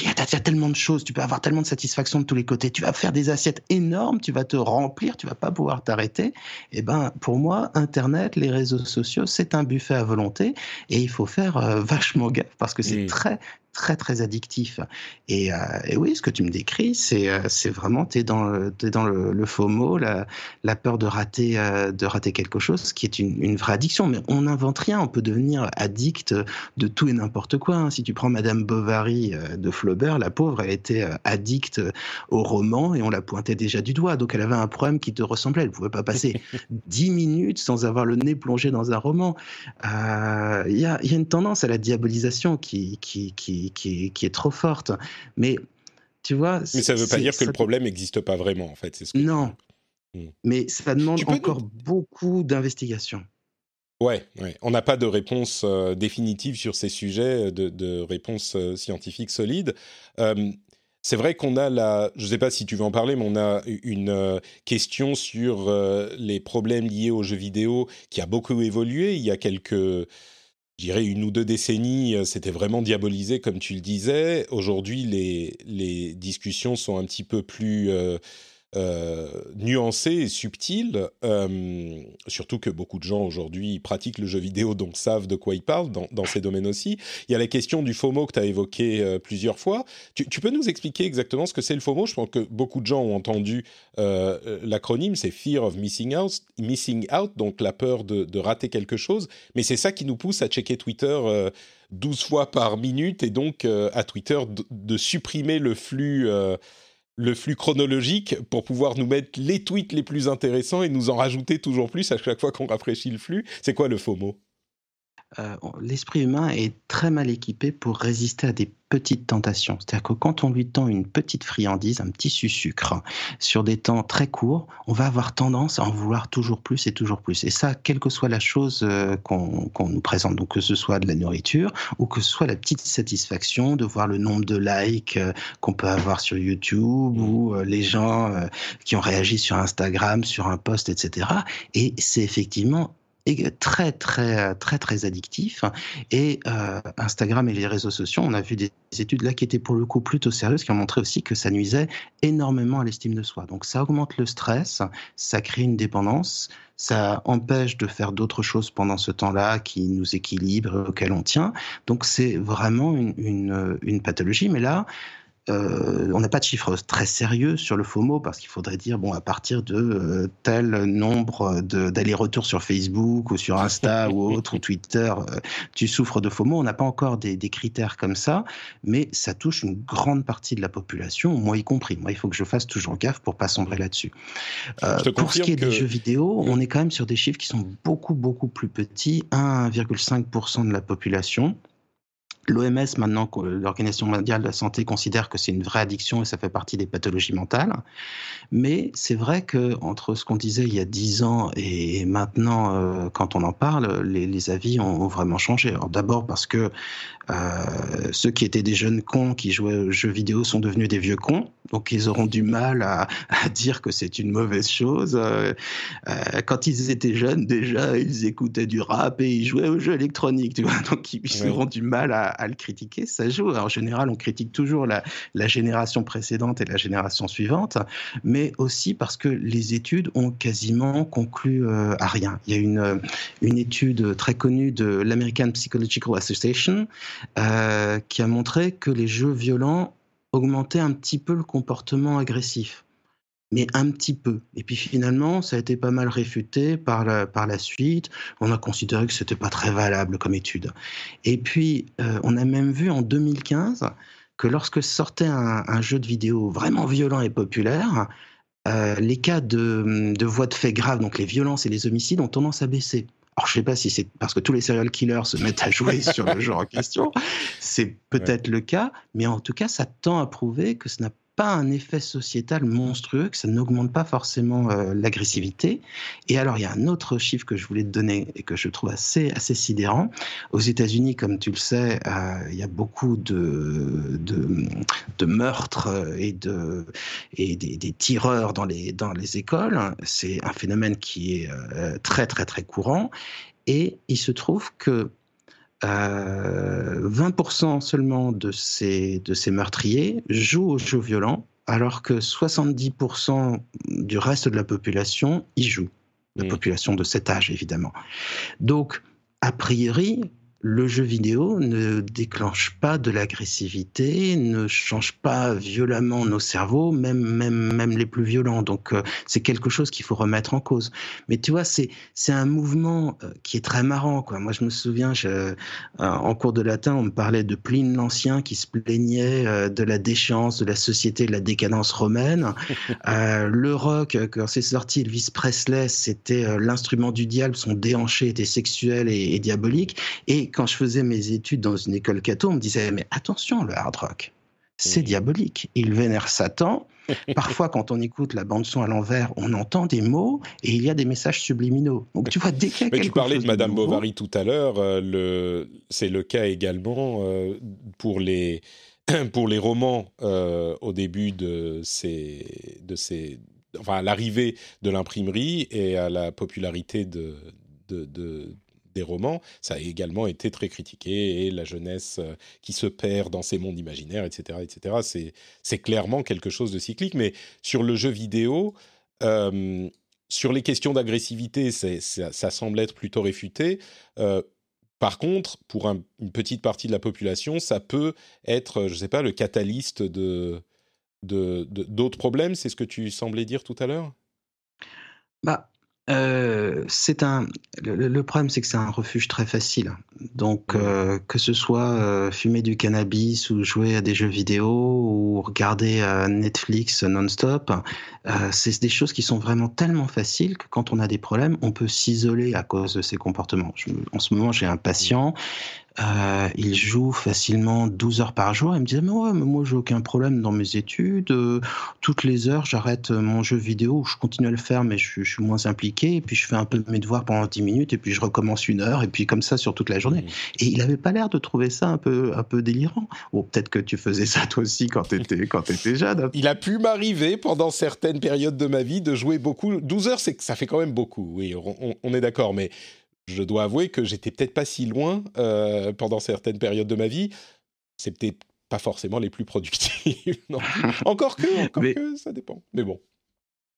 Il y, a, tellement de choses, tu peux avoir tellement de satisfaction de tous les côtés. Tu vas faire des assiettes énormes, tu vas te remplir, tu vas pas pouvoir t'arrêter. Et eh ben, pour moi, Internet, les réseaux sociaux, c'est un buffet à volonté et il faut faire euh, vachement gaffe parce que c'est très, très très addictif. Et, euh, et, oui, ce que tu me décris, c'est euh, c'est vraiment tu es dans le, es dans le, le FOMO, la, la peur de rater euh, de rater quelque chose, qui est une, une vraie addiction. Mais on n'invente rien, on peut devenir addict de tout et n'importe quoi. Hein. Si tu prends Madame Bovary de Flaubert, la pauvre, elle était addicte au roman et on la pointait déjà du doigt. Donc elle avait un problème qui te ressemblait. Elle pouvait pas passer dix minutes sans avoir le nez plongé dans un roman. Il y a, y a une tendance à la diabolisation qui qui, qui qui, est trop forte. Mais tu vois. Mais ça ne veut pas dire que le problème n'existe pas vraiment, en fait. Ce non. Hmm. Mais ça demande encore beaucoup d'investigation. Ouais, ouais, on n'a pas de réponse euh, définitive sur ces sujets, de, de réponse euh, scientifique solide. Euh, c'est vrai qu'on a la, je ne sais pas si tu veux en parler, mais on a une question sur les problèmes liés aux jeux vidéo qui a beaucoup évolué. Il y a quelques je dirais une ou deux décennies, euh, c'était vraiment diabolisé, comme tu le disais. Aujourd'hui, les, les discussions sont un petit peu plus euh, euh, nuancé et subtil, euh, surtout que beaucoup de gens aujourd'hui pratiquent le jeu vidéo, donc savent de quoi ils parlent dans, ces domaines aussi. Il y a la question du FOMO que tu as évoqué euh, plusieurs fois. Tu, peux nous expliquer exactement ce que c'est le FOMO? Je pense que beaucoup de gens ont entendu l'acronyme, c'est Fear of Missing Out, missing out, donc la peur de, rater quelque chose. Mais c'est ça qui nous pousse à checker Twitter 12 fois par minute et donc à Twitter de supprimer le flux le flux chronologique pour pouvoir nous mettre les tweets les plus intéressants et nous en rajouter toujours plus à chaque fois qu'on rafraîchit le flux. C'est quoi le FOMO? Euh, l'esprit humain est très mal équipé pour résister à des petites tentations. C'est-à-dire que quand on lui tend une petite friandise, un petit sucre, sur des temps très courts, on va avoir tendance à en vouloir toujours plus et toujours plus. Et ça, quelle que soit la chose euh, qu'on nous présente, donc que ce soit de la nourriture ou que ce soit la petite satisfaction de voir le nombre de likes euh, qu'on peut avoir sur YouTube ou les gens qui ont réagi sur Instagram, sur un post, etc. Et c'est effectivement très très très très addictif. Et euh, Instagram et les réseaux sociaux on a vu des études là qui étaient pour le coup plutôt sérieuses qui ont montré aussi que ça nuisait énormément à l'estime de soi. Donc ça augmente le stress ça crée une dépendance ça empêche de faire d'autres choses pendant ce temps-là qui nous équilibrent auxquelles on tient. Donc c'est vraiment une, une pathologie. Mais là euh, on n'a pas de chiffres très sérieux sur le FOMO parce qu'il faudrait dire bon à partir de euh, tel nombre d'allers-retours sur Facebook ou sur Insta ou autre ou Twitter, euh, tu souffres de FOMO. On n'a pas encore des, critères comme ça, mais ça touche une grande partie de la population, moi y compris. Moi, il faut que je fasse toujours gaffe pour pas sombrer là-dessus. pour ce qui est des jeux vidéo, on est quand même sur des chiffres qui sont beaucoup beaucoup plus petits, 1,5% de la population L'OMS, maintenant, l'Organisation mondiale de la santé considère que c'est une vraie addiction et ça fait partie des pathologies mentales. Mais c'est vrai que entre ce qu'on disait il y a dix ans et maintenant, euh, quand on en parle, les, avis ont, vraiment changé. D'abord parce que euh, ceux qui étaient des jeunes cons qui jouaient aux jeux vidéo sont devenus des vieux cons, donc ils auront du mal à, dire que c'est une mauvaise chose. Euh, quand ils étaient jeunes, déjà, ils écoutaient du rap et ils jouaient aux jeux électroniques, tu vois, donc ils auront du mal à à, le critiquer, ça joue. en général, on critique toujours la, génération précédente et la génération suivante, mais aussi parce que les études ont quasiment conclu euh, à rien. Il y a une, euh, une étude très connue de l'American Psychological Association euh, qui a montré que les jeux violents augmentaient un petit peu le comportement agressif mais un petit peu. Et puis finalement, ça a été pas mal réfuté par la, par la suite. On a considéré que c'était pas très valable comme étude. Et puis, euh, on a même vu en 2015 que lorsque sortait un, jeu de vidéo vraiment violent et populaire, euh, les cas de, de voies de fait graves, donc les violences et les homicides, ont tendance à baisser. Alors, je sais pas si c'est parce que tous les serial killers se mettent à jouer sur le genre en question. C'est peut-être le cas, mais en tout cas, ça tend à prouver que ce n'a un effet sociétal monstrueux, que ça n'augmente pas forcément euh, l'agressivité. Et alors, il y a un autre chiffre que je voulais te donner et que je trouve assez, assez sidérant. Aux États-Unis, comme tu le sais, euh, il y a beaucoup de, de, meurtres et, de, et des, tireurs dans les, dans les écoles. C'est un phénomène qui est euh, très, très, très courant. Et il se trouve que 20% seulement de ces, de ces meurtriers jouent aux jeux violents, alors que 70% du reste de la population y joue. La mmh. population de cet âge, évidemment. Donc, a priori, le jeu vidéo ne déclenche pas de l'agressivité, ne change pas violemment nos cerveaux, même même même les plus violents. Donc euh, c'est quelque chose qu'il faut remettre en cause. Mais tu vois, c'est c'est un mouvement euh, qui est très marrant quoi. Moi je me souviens je, euh, en cours de latin, on me parlait de Pline l'Ancien qui se plaignait de la déchéance de la société, de la décadence romaine. le rock quand c'est sorti, Elvis Presley, c'était l'instrument du diable, son déhanché était sexuel et, et diabolique et quand je faisais mes études dans une école catho, on me disait mais attention, le hard rock, c'est diabolique. Il vénère Satan. Parfois, quand on écoute la bande son à l'envers, on entend des mots et il y a des messages subliminaux. Donc, tu vois, dès qu'il y a Mais tu parlais de Madame Bovary tout à l'heure. Euh, le... C'est le cas également euh, pour les pour les romans euh, au début de ces de ces enfin l'arrivée de l'imprimerie et à la popularité de, de, des romans, ça a également été très critiqué, et la jeunesse euh, qui se perd dans ces mondes imaginaires, etc. etc. C'est clairement quelque chose de cyclique, mais sur le jeu vidéo, euh, sur les questions d'agressivité, ça, ça, semble être plutôt réfuté. Euh, par contre, pour une petite partie de la population, ça peut être, je ne sais pas, le catalyste de d'autres problèmes. C'est ce que tu semblais dire tout à l'heure? Bah, euh, c'est un. Le, problème, c'est que c'est un refuge très facile. Donc, mmh. euh, que ce soit euh, fumer du cannabis ou jouer à des jeux vidéo ou regarder Netflix non-stop, c'est des choses qui sont vraiment tellement faciles que quand on a des problèmes, on peut s'isoler à cause de ces comportements. en ce moment, j'ai un patient euh, il joue facilement 12 heures par jour. Il me disait, mais ouais, mais moi, j'ai aucun problème dans mes études. Euh, toutes les heures, j'arrête mon jeu vidéo. Je continue à le faire, mais je, suis moins impliqué. Et puis, je fais un peu mes devoirs pendant 10 minutes. Et puis, je recommence une heure. Et puis, comme ça, sur toute la journée. Et il n'avait pas l'air de trouver ça un peu, un peu délirant. Ou peut-être que tu faisais ça toi aussi quand tu étais, quand étais jeune. Il a pu m'arriver pendant certaines périodes de ma vie de jouer beaucoup. 12 heures, c'est, ça fait quand même beaucoup. Oui, on, on est d'accord. Mais je dois avouer que j'étais peut-être pas si loin euh, pendant certaines périodes de ma vie. C'est peut-être pas forcément les plus productives. encore que, encore que, ça dépend. Mais bon.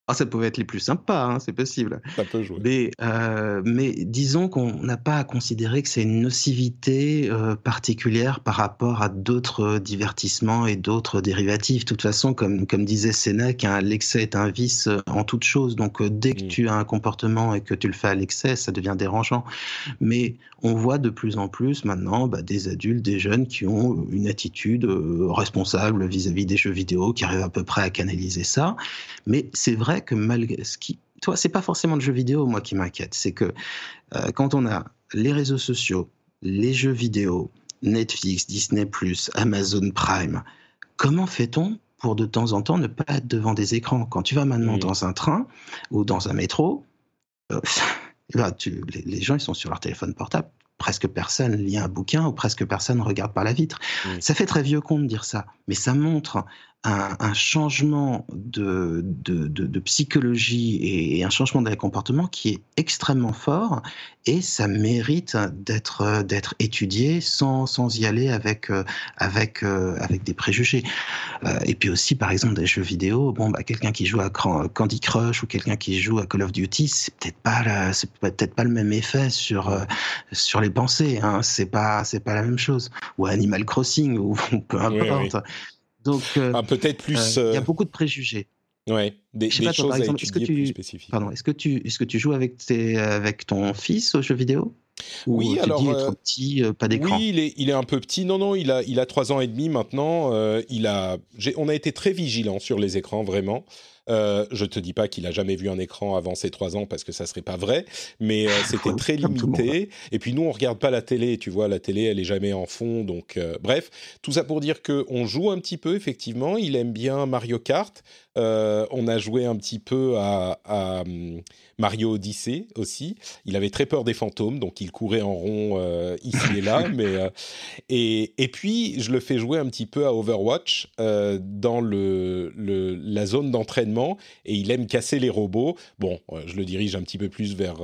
Ah, ça pouvait être les plus sympas, hein, c'est possible. Ça peut jouer. Mais, euh, mais disons qu'on n'a pas à considérer que c'est une nocivité euh, particulière par rapport à d'autres divertissements et d'autres dérivatifs. De toute façon, comme, comme disait Sénèque, hein, l'excès est un vice en toute chose. Donc, euh, dès que mm. tu as un comportement et que tu le fais à l'excès, ça devient dérangeant. Mais on voit de plus en plus maintenant bah, des adultes, des jeunes qui ont une attitude responsable vis-à-vis -vis des jeux vidéo, qui arrivent à peu près à canaliser ça. Mais c'est vrai que malgré ce qui, toi, c'est pas forcément le jeu vidéo moi qui m'inquiète, c'est que euh, quand on a les réseaux sociaux, les jeux vidéo, Netflix, Disney, Amazon Prime. Comment fait-on pour de temps en temps ne pas être devant des écrans? Quand tu vas maintenant dans un train ou dans un métro, euh, les, gens ils sont sur leur téléphone portable. Presque personne lit un bouquin ou presque personne regarde par la vitre. Ça fait très vieux con de dire ça, mais ça montre un, changement de, de, psychologie et, un changement de comportement qui est extrêmement fort et ça mérite d'être d'être étudié sans, sans y aller avec avec avec des préjugés. Euh, et puis aussi par exemple des jeux vidéo, bon bah quelqu'un qui joue à Candy Crush ou quelqu'un qui joue à Call of Duty, c'est peut-être pas c'est peut-être pas le même effet sur sur les pensées. Hein. C'est pas c'est pas la même chose. Ou Animal Crossing ou peu importe. Donc, euh, ah, peut-être plus. Euh, il y a euh, beaucoup de préjugés. Ouais, des, des choses par exemple, est-ce que tu, spécifiques. Pardon, est-ce que tu, est-ce que tu joues avec tes, avec ton fils aux jeux vidéo? Oui, alors il est trop petit, pas d'écran? Oui, il est, il est un peu petit. Non, non, il a, il a trois ans et demi maintenant. il a, on a été très vigilants sur les écrans, vraiment. Euh, je te dis pas qu'il a jamais vu un écran avant ses trois ans parce que ça serait pas vrai, mais euh, c'était très limité. Et puis nous, on regarde pas la télé, tu vois, la télé, elle est jamais en fond. Donc, euh, bref, tout ça pour dire que on joue un petit peu, effectivement. Il aime bien Mario Kart. Euh, on a joué un petit peu à, hum, Mario Odyssey aussi. Il avait très peur des fantômes, donc il courait en rond ici et là. mais, et, et, puis, je le fais jouer un petit peu à Overwatch dans le, la zone d'entraînement et il aime casser les robots. Bon, je le dirige un petit peu plus vers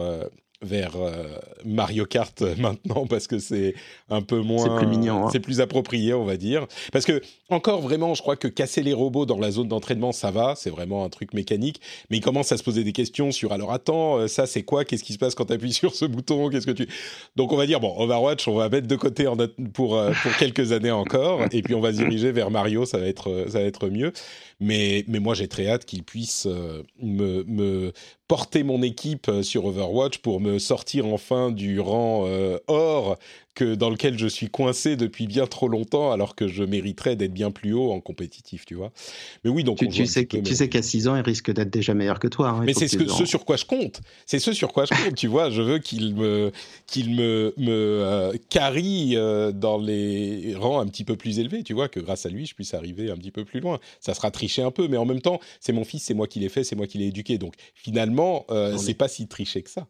vers euh, Mario Kart maintenant parce que c'est un peu moins c'est plus mignon hein. c'est plus approprié on va dire. Parce que encore vraiment je crois que casser les robots dans la zone d'entraînement ça va c'est vraiment un truc mécanique mais il commence à se poser des questions sur alors attends euh, ça c'est quoi? Qu'est-ce qui se passe quand tu appuies sur ce bouton? Qu'est-ce que tu? Donc on va dire bon Overwatch on va mettre de côté en pour euh, pour quelques années encore et puis on va se diriger vers Mario ça va être ça va être mieux mais, moi, j'ai très hâte qu'il puisse euh, me, me, porter mon équipe euh, sur Overwatch pour me sortir enfin du rang euh, or que dans lequel je suis coincé depuis bien trop longtemps, alors que je mériterais d'être bien plus haut en compétitif, tu vois. Mais oui, donc tu, tu sais, tu sais qu'à 6 ans, il risque d'être déjà meilleur que toi. Hein, mais c'est ce, que, ce sur quoi je compte. C'est ce sur quoi je compte, tu vois. Je veux qu'il me, qu'il me, me euh, carie euh, dans les rangs un petit peu plus élevés, tu vois, que grâce à lui, je puisse arriver un petit peu plus loin. Ça sera tricher un peu, mais en même temps, c'est mon fils, c'est moi qui l'ai fait, c'est moi qui l'ai éduqué. Donc finalement, euh, c'est pas si triché que ça.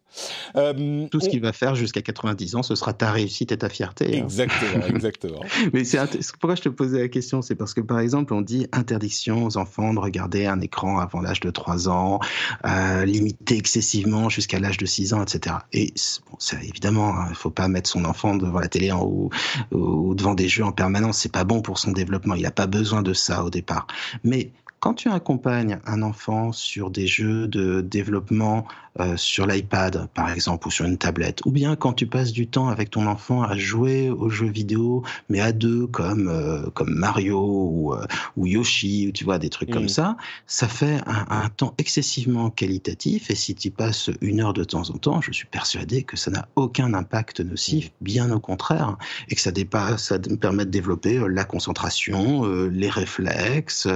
Euh, Tout ce qu'il va faire jusqu'à 90 ans, ce sera ta réussite ta fierté. Hein. Exactement, exactement. Mais c'est pourquoi je te posais la question, c'est parce que par exemple, on dit interdiction aux enfants de regarder un écran avant l'âge de 3 ans, euh, limité excessivement jusqu'à l'âge de 6 ans, etc. Et bon, évidemment, hein, il ne faut pas mettre son enfant devant la télé ou, ou devant des jeux en permanence. C'est pas bon pour son développement. Il n'a pas besoin de ça au départ. Mais quand tu accompagnes un enfant sur des jeux de développement euh, sur l'iPad, par exemple, ou sur une tablette, ou bien quand tu passes du temps avec ton enfant à jouer aux jeux vidéo, mais à deux, comme euh, comme Mario ou, euh, ou Yoshi, ou tu vois des trucs comme mm. ça, ça fait un, un, temps excessivement qualitatif. Et si tu passes une heure de temps en temps, je suis persuadé que ça n'a aucun impact nocif, bien au contraire, et que ça dépasse, ça permet de développer la concentration, les réflexes.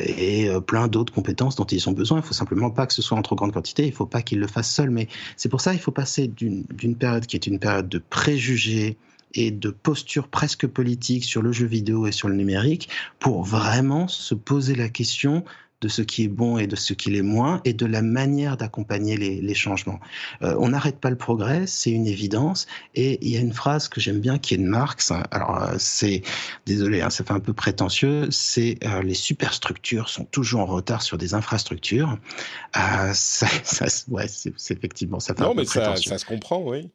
Et plein d'autres compétences dont ils ont besoin. Il faut simplement pas que ce soit en trop grande Il faut pas qu'ils le fassent seuls. Mais c'est pour ça qu'il faut passer d'une période qui est une période de préjugés et de posture presque politique sur le jeu vidéo et sur le numérique pour vraiment se poser la question de ce qui est bon et de ce qui l'est moins, et de la manière d'accompagner les, changements. Euh, on n'arrête pas le progrès, c'est une évidence, et il y a une phrase que j'aime bien qui est de Marx, alors euh, c'est, désolé, hein, ça fait un peu prétentieux, c'est euh, les superstructures sont toujours en retard sur des infrastructures. ça, ouais, c'est, effectivement, ça fait non, un peu mais ça, ça se comprend, oui.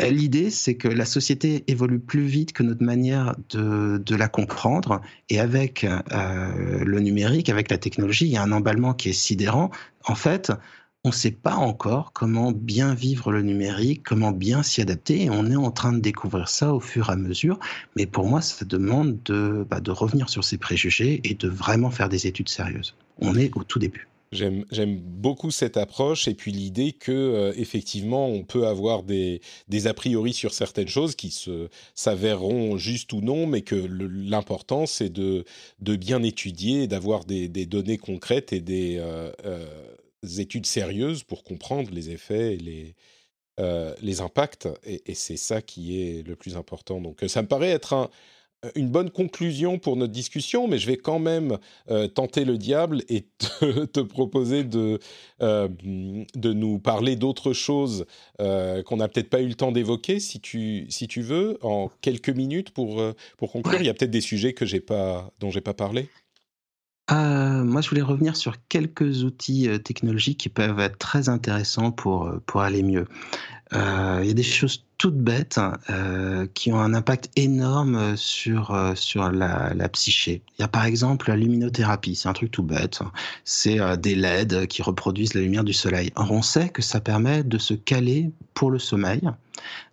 L'idée, c'est que la société évolue plus vite que notre manière de, la comprendre. Et avec euh, le numérique, avec la technologie, il y a un emballement qui est sidérant. En fait, on ne sait pas encore comment bien vivre le numérique, comment bien s'y adapter. Et on est en train de découvrir ça au fur et à mesure. Mais pour moi, ça demande de, bah, de revenir sur ses préjugés et de vraiment faire des études sérieuses. On est au tout début. J'aime beaucoup cette approche et puis l'idée que euh, effectivement on peut avoir des, a priori sur certaines choses qui se s'avéreront justes ou non, mais que l'important c'est de, bien étudier, d'avoir des, données concrètes et des, euh, euh, études sérieuses pour comprendre les effets et les les impacts, et, et c'est ça qui est le plus important. Donc ça me paraît être un, une bonne conclusion pour notre discussion, mais je vais quand même euh, tenter le diable et te, proposer de, euh, de nous parler d'autres choses euh, qu'on n'a peut-être pas eu le temps d'évoquer, si tu, si tu veux, en quelques minutes pour, pour conclure. Il y a peut-être des sujets que j'ai pas, dont j'ai pas parlé. moi, je voulais revenir sur quelques outils technologiques qui peuvent être très intéressants pour, pour aller mieux. Il y a des choses toutes bêtes euh, qui ont un impact énorme sur euh, sur la, la, psyché. Il y a par exemple la luminothérapie, c'est un truc tout bête. C'est euh, des LED qui reproduisent la lumière du soleil. On sait que ça permet de se caler pour le sommeil.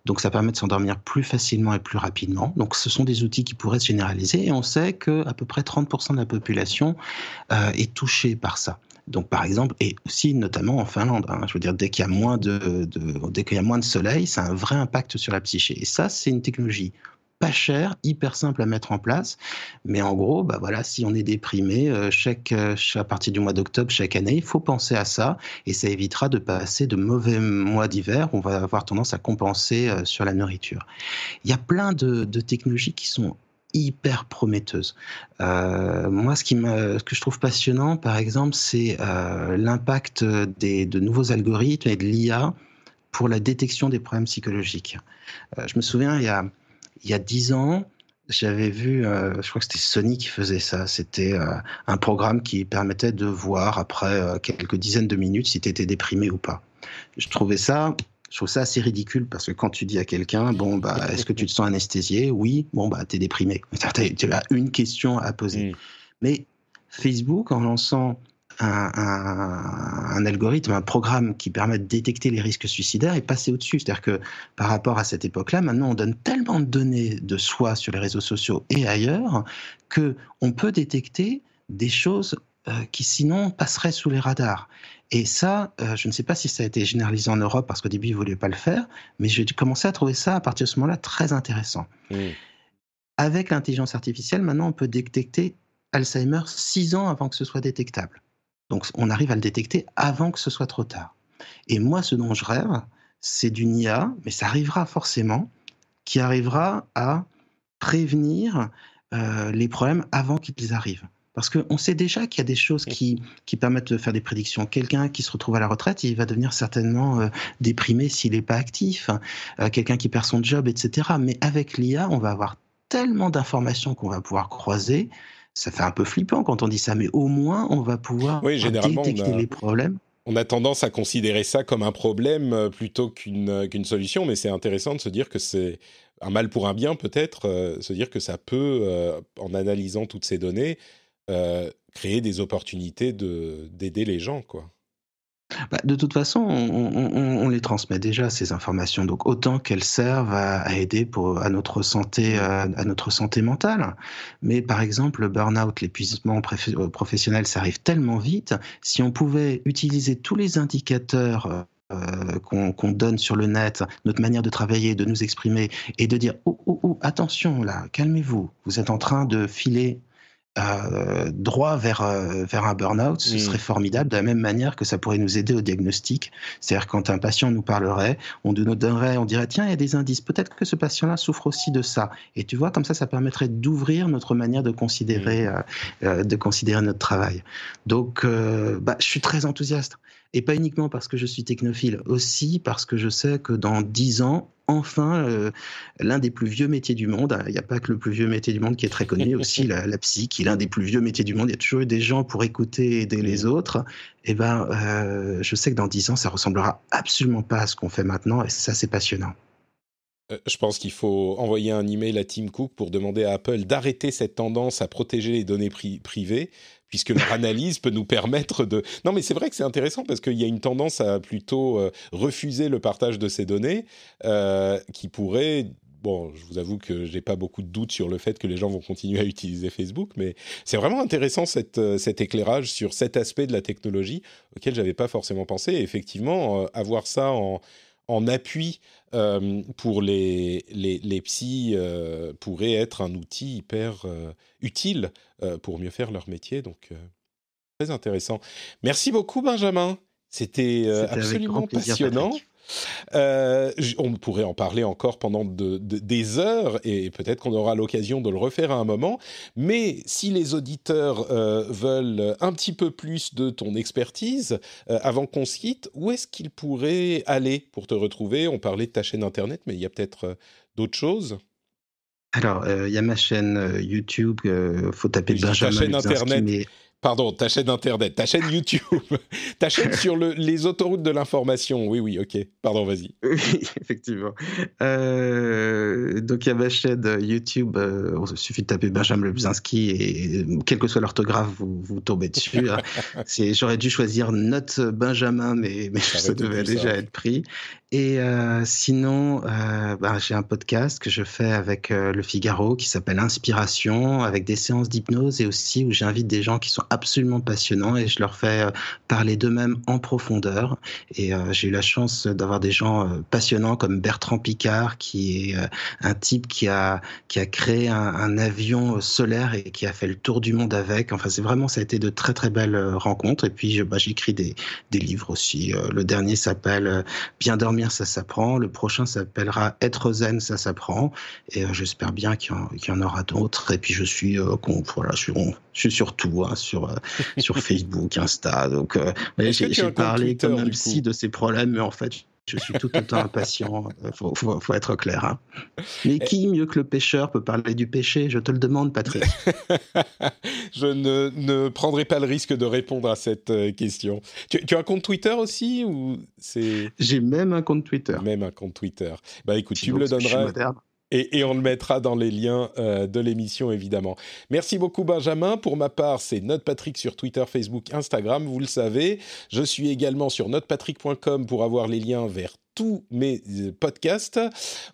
Donc ça permet de s'endormir plus facilement et plus rapidement. Donc ce sont des outils qui pourraient se généraliser et on sait que à peu près 30% de la population euh, est touchée par ça. Donc, par exemple, et aussi notamment en Finlande, hein, je veux dire, dès qu'il y a moins de, dès qu'il y a moins de soleil, ça a un vrai impact sur la psyché. Et ça, c'est une technologie pas chère, hyper simple à mettre en place. Mais en gros, bah voilà, si on est déprimé, euh, chaque, euh, à partir du mois d'octobre chaque année, il faut penser à ça et ça évitera de passer de mauvais mois d'hiver. On va avoir tendance à compenser euh, sur la nourriture. Il y a plein de, de technologies qui sont hyper prometteuse. Euh, moi, ce, qui que je trouve passionnant, par exemple, c'est euh, l'impact de nouveaux algorithmes et de l'IA pour la détection des problèmes psychologiques. Euh, je me souviens, il y a, il y a 10 ans, j'avais vu, je crois que c'était Sony qui faisait ça. C'était un programme qui permettait de voir après quelques dizaines de minutes si tu étais déprimé ou pas. Je trouvais ça je trouve ça assez ridicule parce que quand tu dis à quelqu'un, bon, bah, est-ce que tu te sens anesthésié? Oui, bon, bah, t'es déprimé. Tu as une question à poser. Mm. Mais Facebook, en lançant un, un, algorithme, un programme qui permet de détecter les risques suicidaires est passé au-dessus. C'est-à-dire que par rapport à cette époque-là, maintenant on donne tellement de données de soi sur les réseaux sociaux et ailleurs que on peut détecter des choses euh, qui sinon passeraient sous les radars. Et ça, euh, je ne sais pas si ça a été généralisé en Europe parce qu'au début, ils ne voulaient pas le faire, mais j'ai commencé à trouver ça à partir de ce moment-là très intéressant. Mmh. Avec l'intelligence artificielle, maintenant, on peut détecter Alzheimer six ans avant que ce soit détectable. Donc, on arrive à le détecter avant que ce soit trop tard. Et moi, ce dont je rêve, c'est d'une IA, mais ça arrivera forcément, qui arrivera à prévenir euh, les problèmes avant qu'ils arrivent. Parce qu'on sait déjà qu'il y a des choses qui, qui permettent de faire des prédictions. Quelqu'un qui se retrouve à la retraite, il va devenir certainement euh, déprimé s'il n'est pas actif. Euh, quelqu'un qui perd son job, etc. Mais avec l'IA, on va avoir tellement d'informations qu'on va pouvoir croiser. Ça fait un peu flippant quand on dit ça, mais au moins on va pouvoir détecter les problèmes on a tendance à considérer ça comme un problème euh, plutôt qu'une qu'une solution, mais c'est intéressant de se dire que c'est un mal pour un bien peut-être, se dire que ça peut, en analysant toutes ces données, euh, créer des opportunités de, d'aider les gens, quoi. Bah, de toute façon, on, les transmet déjà ces informations, donc autant qu'elles servent à, aider à notre santé, à, notre santé mentale. Mais par exemple, le burn-out, l'épuisement euh, professionnel, ça arrive tellement vite. Si on pouvait utiliser tous les indicateurs euh, qu'on donne sur le net, notre manière de travailler, de nous exprimer, et de dire oh, oh, oh attention là, calmez-vous, vous êtes en train de filer euh, droit vers, euh, vers un burn-out, ce serait formidable, de la même manière que ça pourrait nous aider au diagnostic. C'est-à-dire quand un patient nous parlerait, on nous donnerait, on dirait, tiens, il y a des indices, peut-être que ce patient-là souffre aussi de ça. Et tu vois, comme ça, ça permettrait d'ouvrir notre manière de considérer, mm. euh, de considérer notre travail. Donc, bah, je suis très enthousiaste. Et pas uniquement parce que je suis technophile, aussi parce que je sais que dans dix ans, enfin, euh, l'un des plus vieux métiers du monde, il n'y a pas que le plus vieux métier du monde qui est très connu, aussi la, la, psy, qui est l'un des plus vieux métiers du monde. Il y a toujours eu des gens pour écouter et aider les autres. Et eh ben, euh, je sais que dans dix ans, ça ressemblera absolument pas à ce qu'on fait maintenant, et ça, c'est passionnant. Euh, je pense qu'il faut envoyer un email à Tim Cook pour demander à Apple d'arrêter cette tendance à protéger les données privées puisque leur analyse peut nous permettre de... Non, mais c'est vrai que c'est intéressant parce qu'il y a une tendance à plutôt euh, refuser le partage de ces données euh, qui pourrait... Bon, je vous avoue que j'ai pas beaucoup de doutes sur le fait que les gens vont continuer à utiliser Facebook, mais c'est vraiment intéressant cette, euh, cet éclairage sur cet aspect de la technologie auquel j'avais pas forcément pensé. Et effectivement, avoir ça en, en appui euh, pour les, les, les psys euh, pourrait être un outil hyper euh, utile pour mieux faire leur métier. Donc, très intéressant. Merci beaucoup, Benjamin. C'était absolument passionnant. Euh, on pourrait en parler encore pendant des heures et peut-être qu'on aura l'occasion de le refaire à un moment. Mais si les auditeurs euh, veulent un petit peu plus de ton expertise, euh, avant qu'on se quitte, où est-ce qu'ils pourraient aller pour te retrouver? On parlait de ta chaîne internet, mais il y a peut-être d'autres choses alors, il y a ma chaîne YouTube, il faut taper Benjamin ta chaîne internet. Pardon, ta chaîne Internet, ta chaîne YouTube, ta chaîne sur le, les autoroutes de l'information. Oui, oui, ok. Pardon, vas-y. Oui, effectivement. Euh, donc, il y a ma chaîne YouTube. Euh, il suffit de taper Benjamin Lebzinski et quel que soit l'orthographe, vous, vous tombez dessus. Hein. J'aurais dû choisir Note Benjamin, mais, mais ça, devait déjà être pris. Et euh, sinon, euh, bah, j'ai un podcast que je fais avec euh, Le Figaro qui s'appelle Inspiration, avec des séances d'hypnose et aussi où j'invite des gens qui sont absolument passionnants et je leur fais parler d'eux-mêmes en profondeur. Et j'ai eu la chance d'avoir des gens passionnants comme Bertrand Picard, qui est un type qui a qui a créé un, un, avion solaire et qui a fait le tour du monde avec. Enfin, c'est vraiment ça a été de très très belles rencontres. Et puis, bah, j'écris des des livres aussi. le dernier s'appelle Bien dormir ça s'apprend. Le prochain s'appellera Être zen, ça s'apprend. Et euh, j'espère bien qu'il y, en aura d'autres. Et puis je suis, euh, voilà, je suis, je suis sur tout, hein, sur, euh, sur Facebook, Insta. Donc j'ai parlé comme un psy de ces problèmes, mais en fait je suis tout autant impatient. Il faut, faut, être clair. Hein. Mais qui, mieux que le pêcheur, peut parler du péché? Je te le demande, Patrick. je ne, ne, prendrai pas le risque de répondre à cette euh, question. Tu, tu as un compte Twitter aussi ou c'est J'ai même un compte Twitter. Même un compte Twitter. Bah écoute, tu me le donneras. Et, on le mettra dans les liens euh, de l'émission, évidemment. Merci beaucoup, Benjamin. Pour ma part, c'est Patrick sur Twitter, Facebook, Instagram, vous le savez. Je suis également sur notepatrick.com pour avoir les liens vers tous mes euh, podcasts.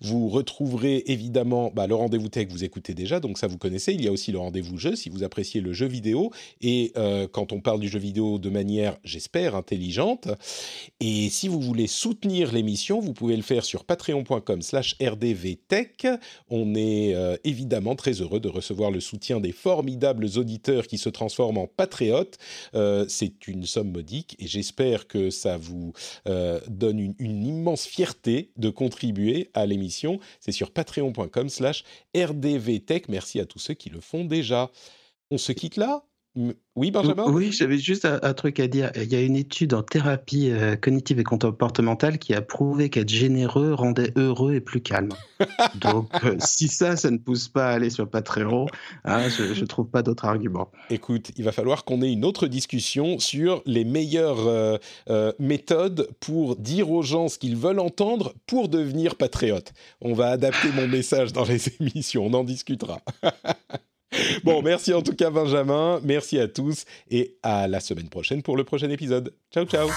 Vous retrouverez évidemment bah, le rendez-vous tech, vous écoutez déjà, donc ça vous connaissez. Il y a aussi le rendez-vous jeu, si vous appréciez le jeu vidéo. Et euh, quand on parle du jeu vidéo de manière, j'espère, intelligente. Et si vous voulez soutenir l'émission, vous pouvez le faire sur patreon.com slash rdvtech. On est euh, évidemment très heureux de recevoir le soutien des formidables auditeurs qui se transforment en patriotes. C'est une somme modique et j'espère que ça vous donne une, une immense fierté de contribuer à l'émission. C'est sur patreon.com slash rdvtech. Merci à tous ceux qui le font déjà. On se quitte là oui, Benjamin? Oui, j'avais juste un, truc à dire. Il y a une étude en thérapie euh, cognitive et comportementale qui a prouvé qu'être généreux rendait heureux et plus calme. Donc, euh, si ça, ça ne pousse pas à aller sur Patreon, hein, je ne trouve pas d'autre argument. Écoute, il va falloir qu'on ait une autre discussion sur les meilleures euh, méthodes pour dire aux gens ce qu'ils veulent entendre pour devenir patriotes. On va adapter mon message dans les émissions, on en discutera. Bon, merci en tout cas Benjamin, merci à tous et à la semaine prochaine pour le prochain épisode. Ciao ciao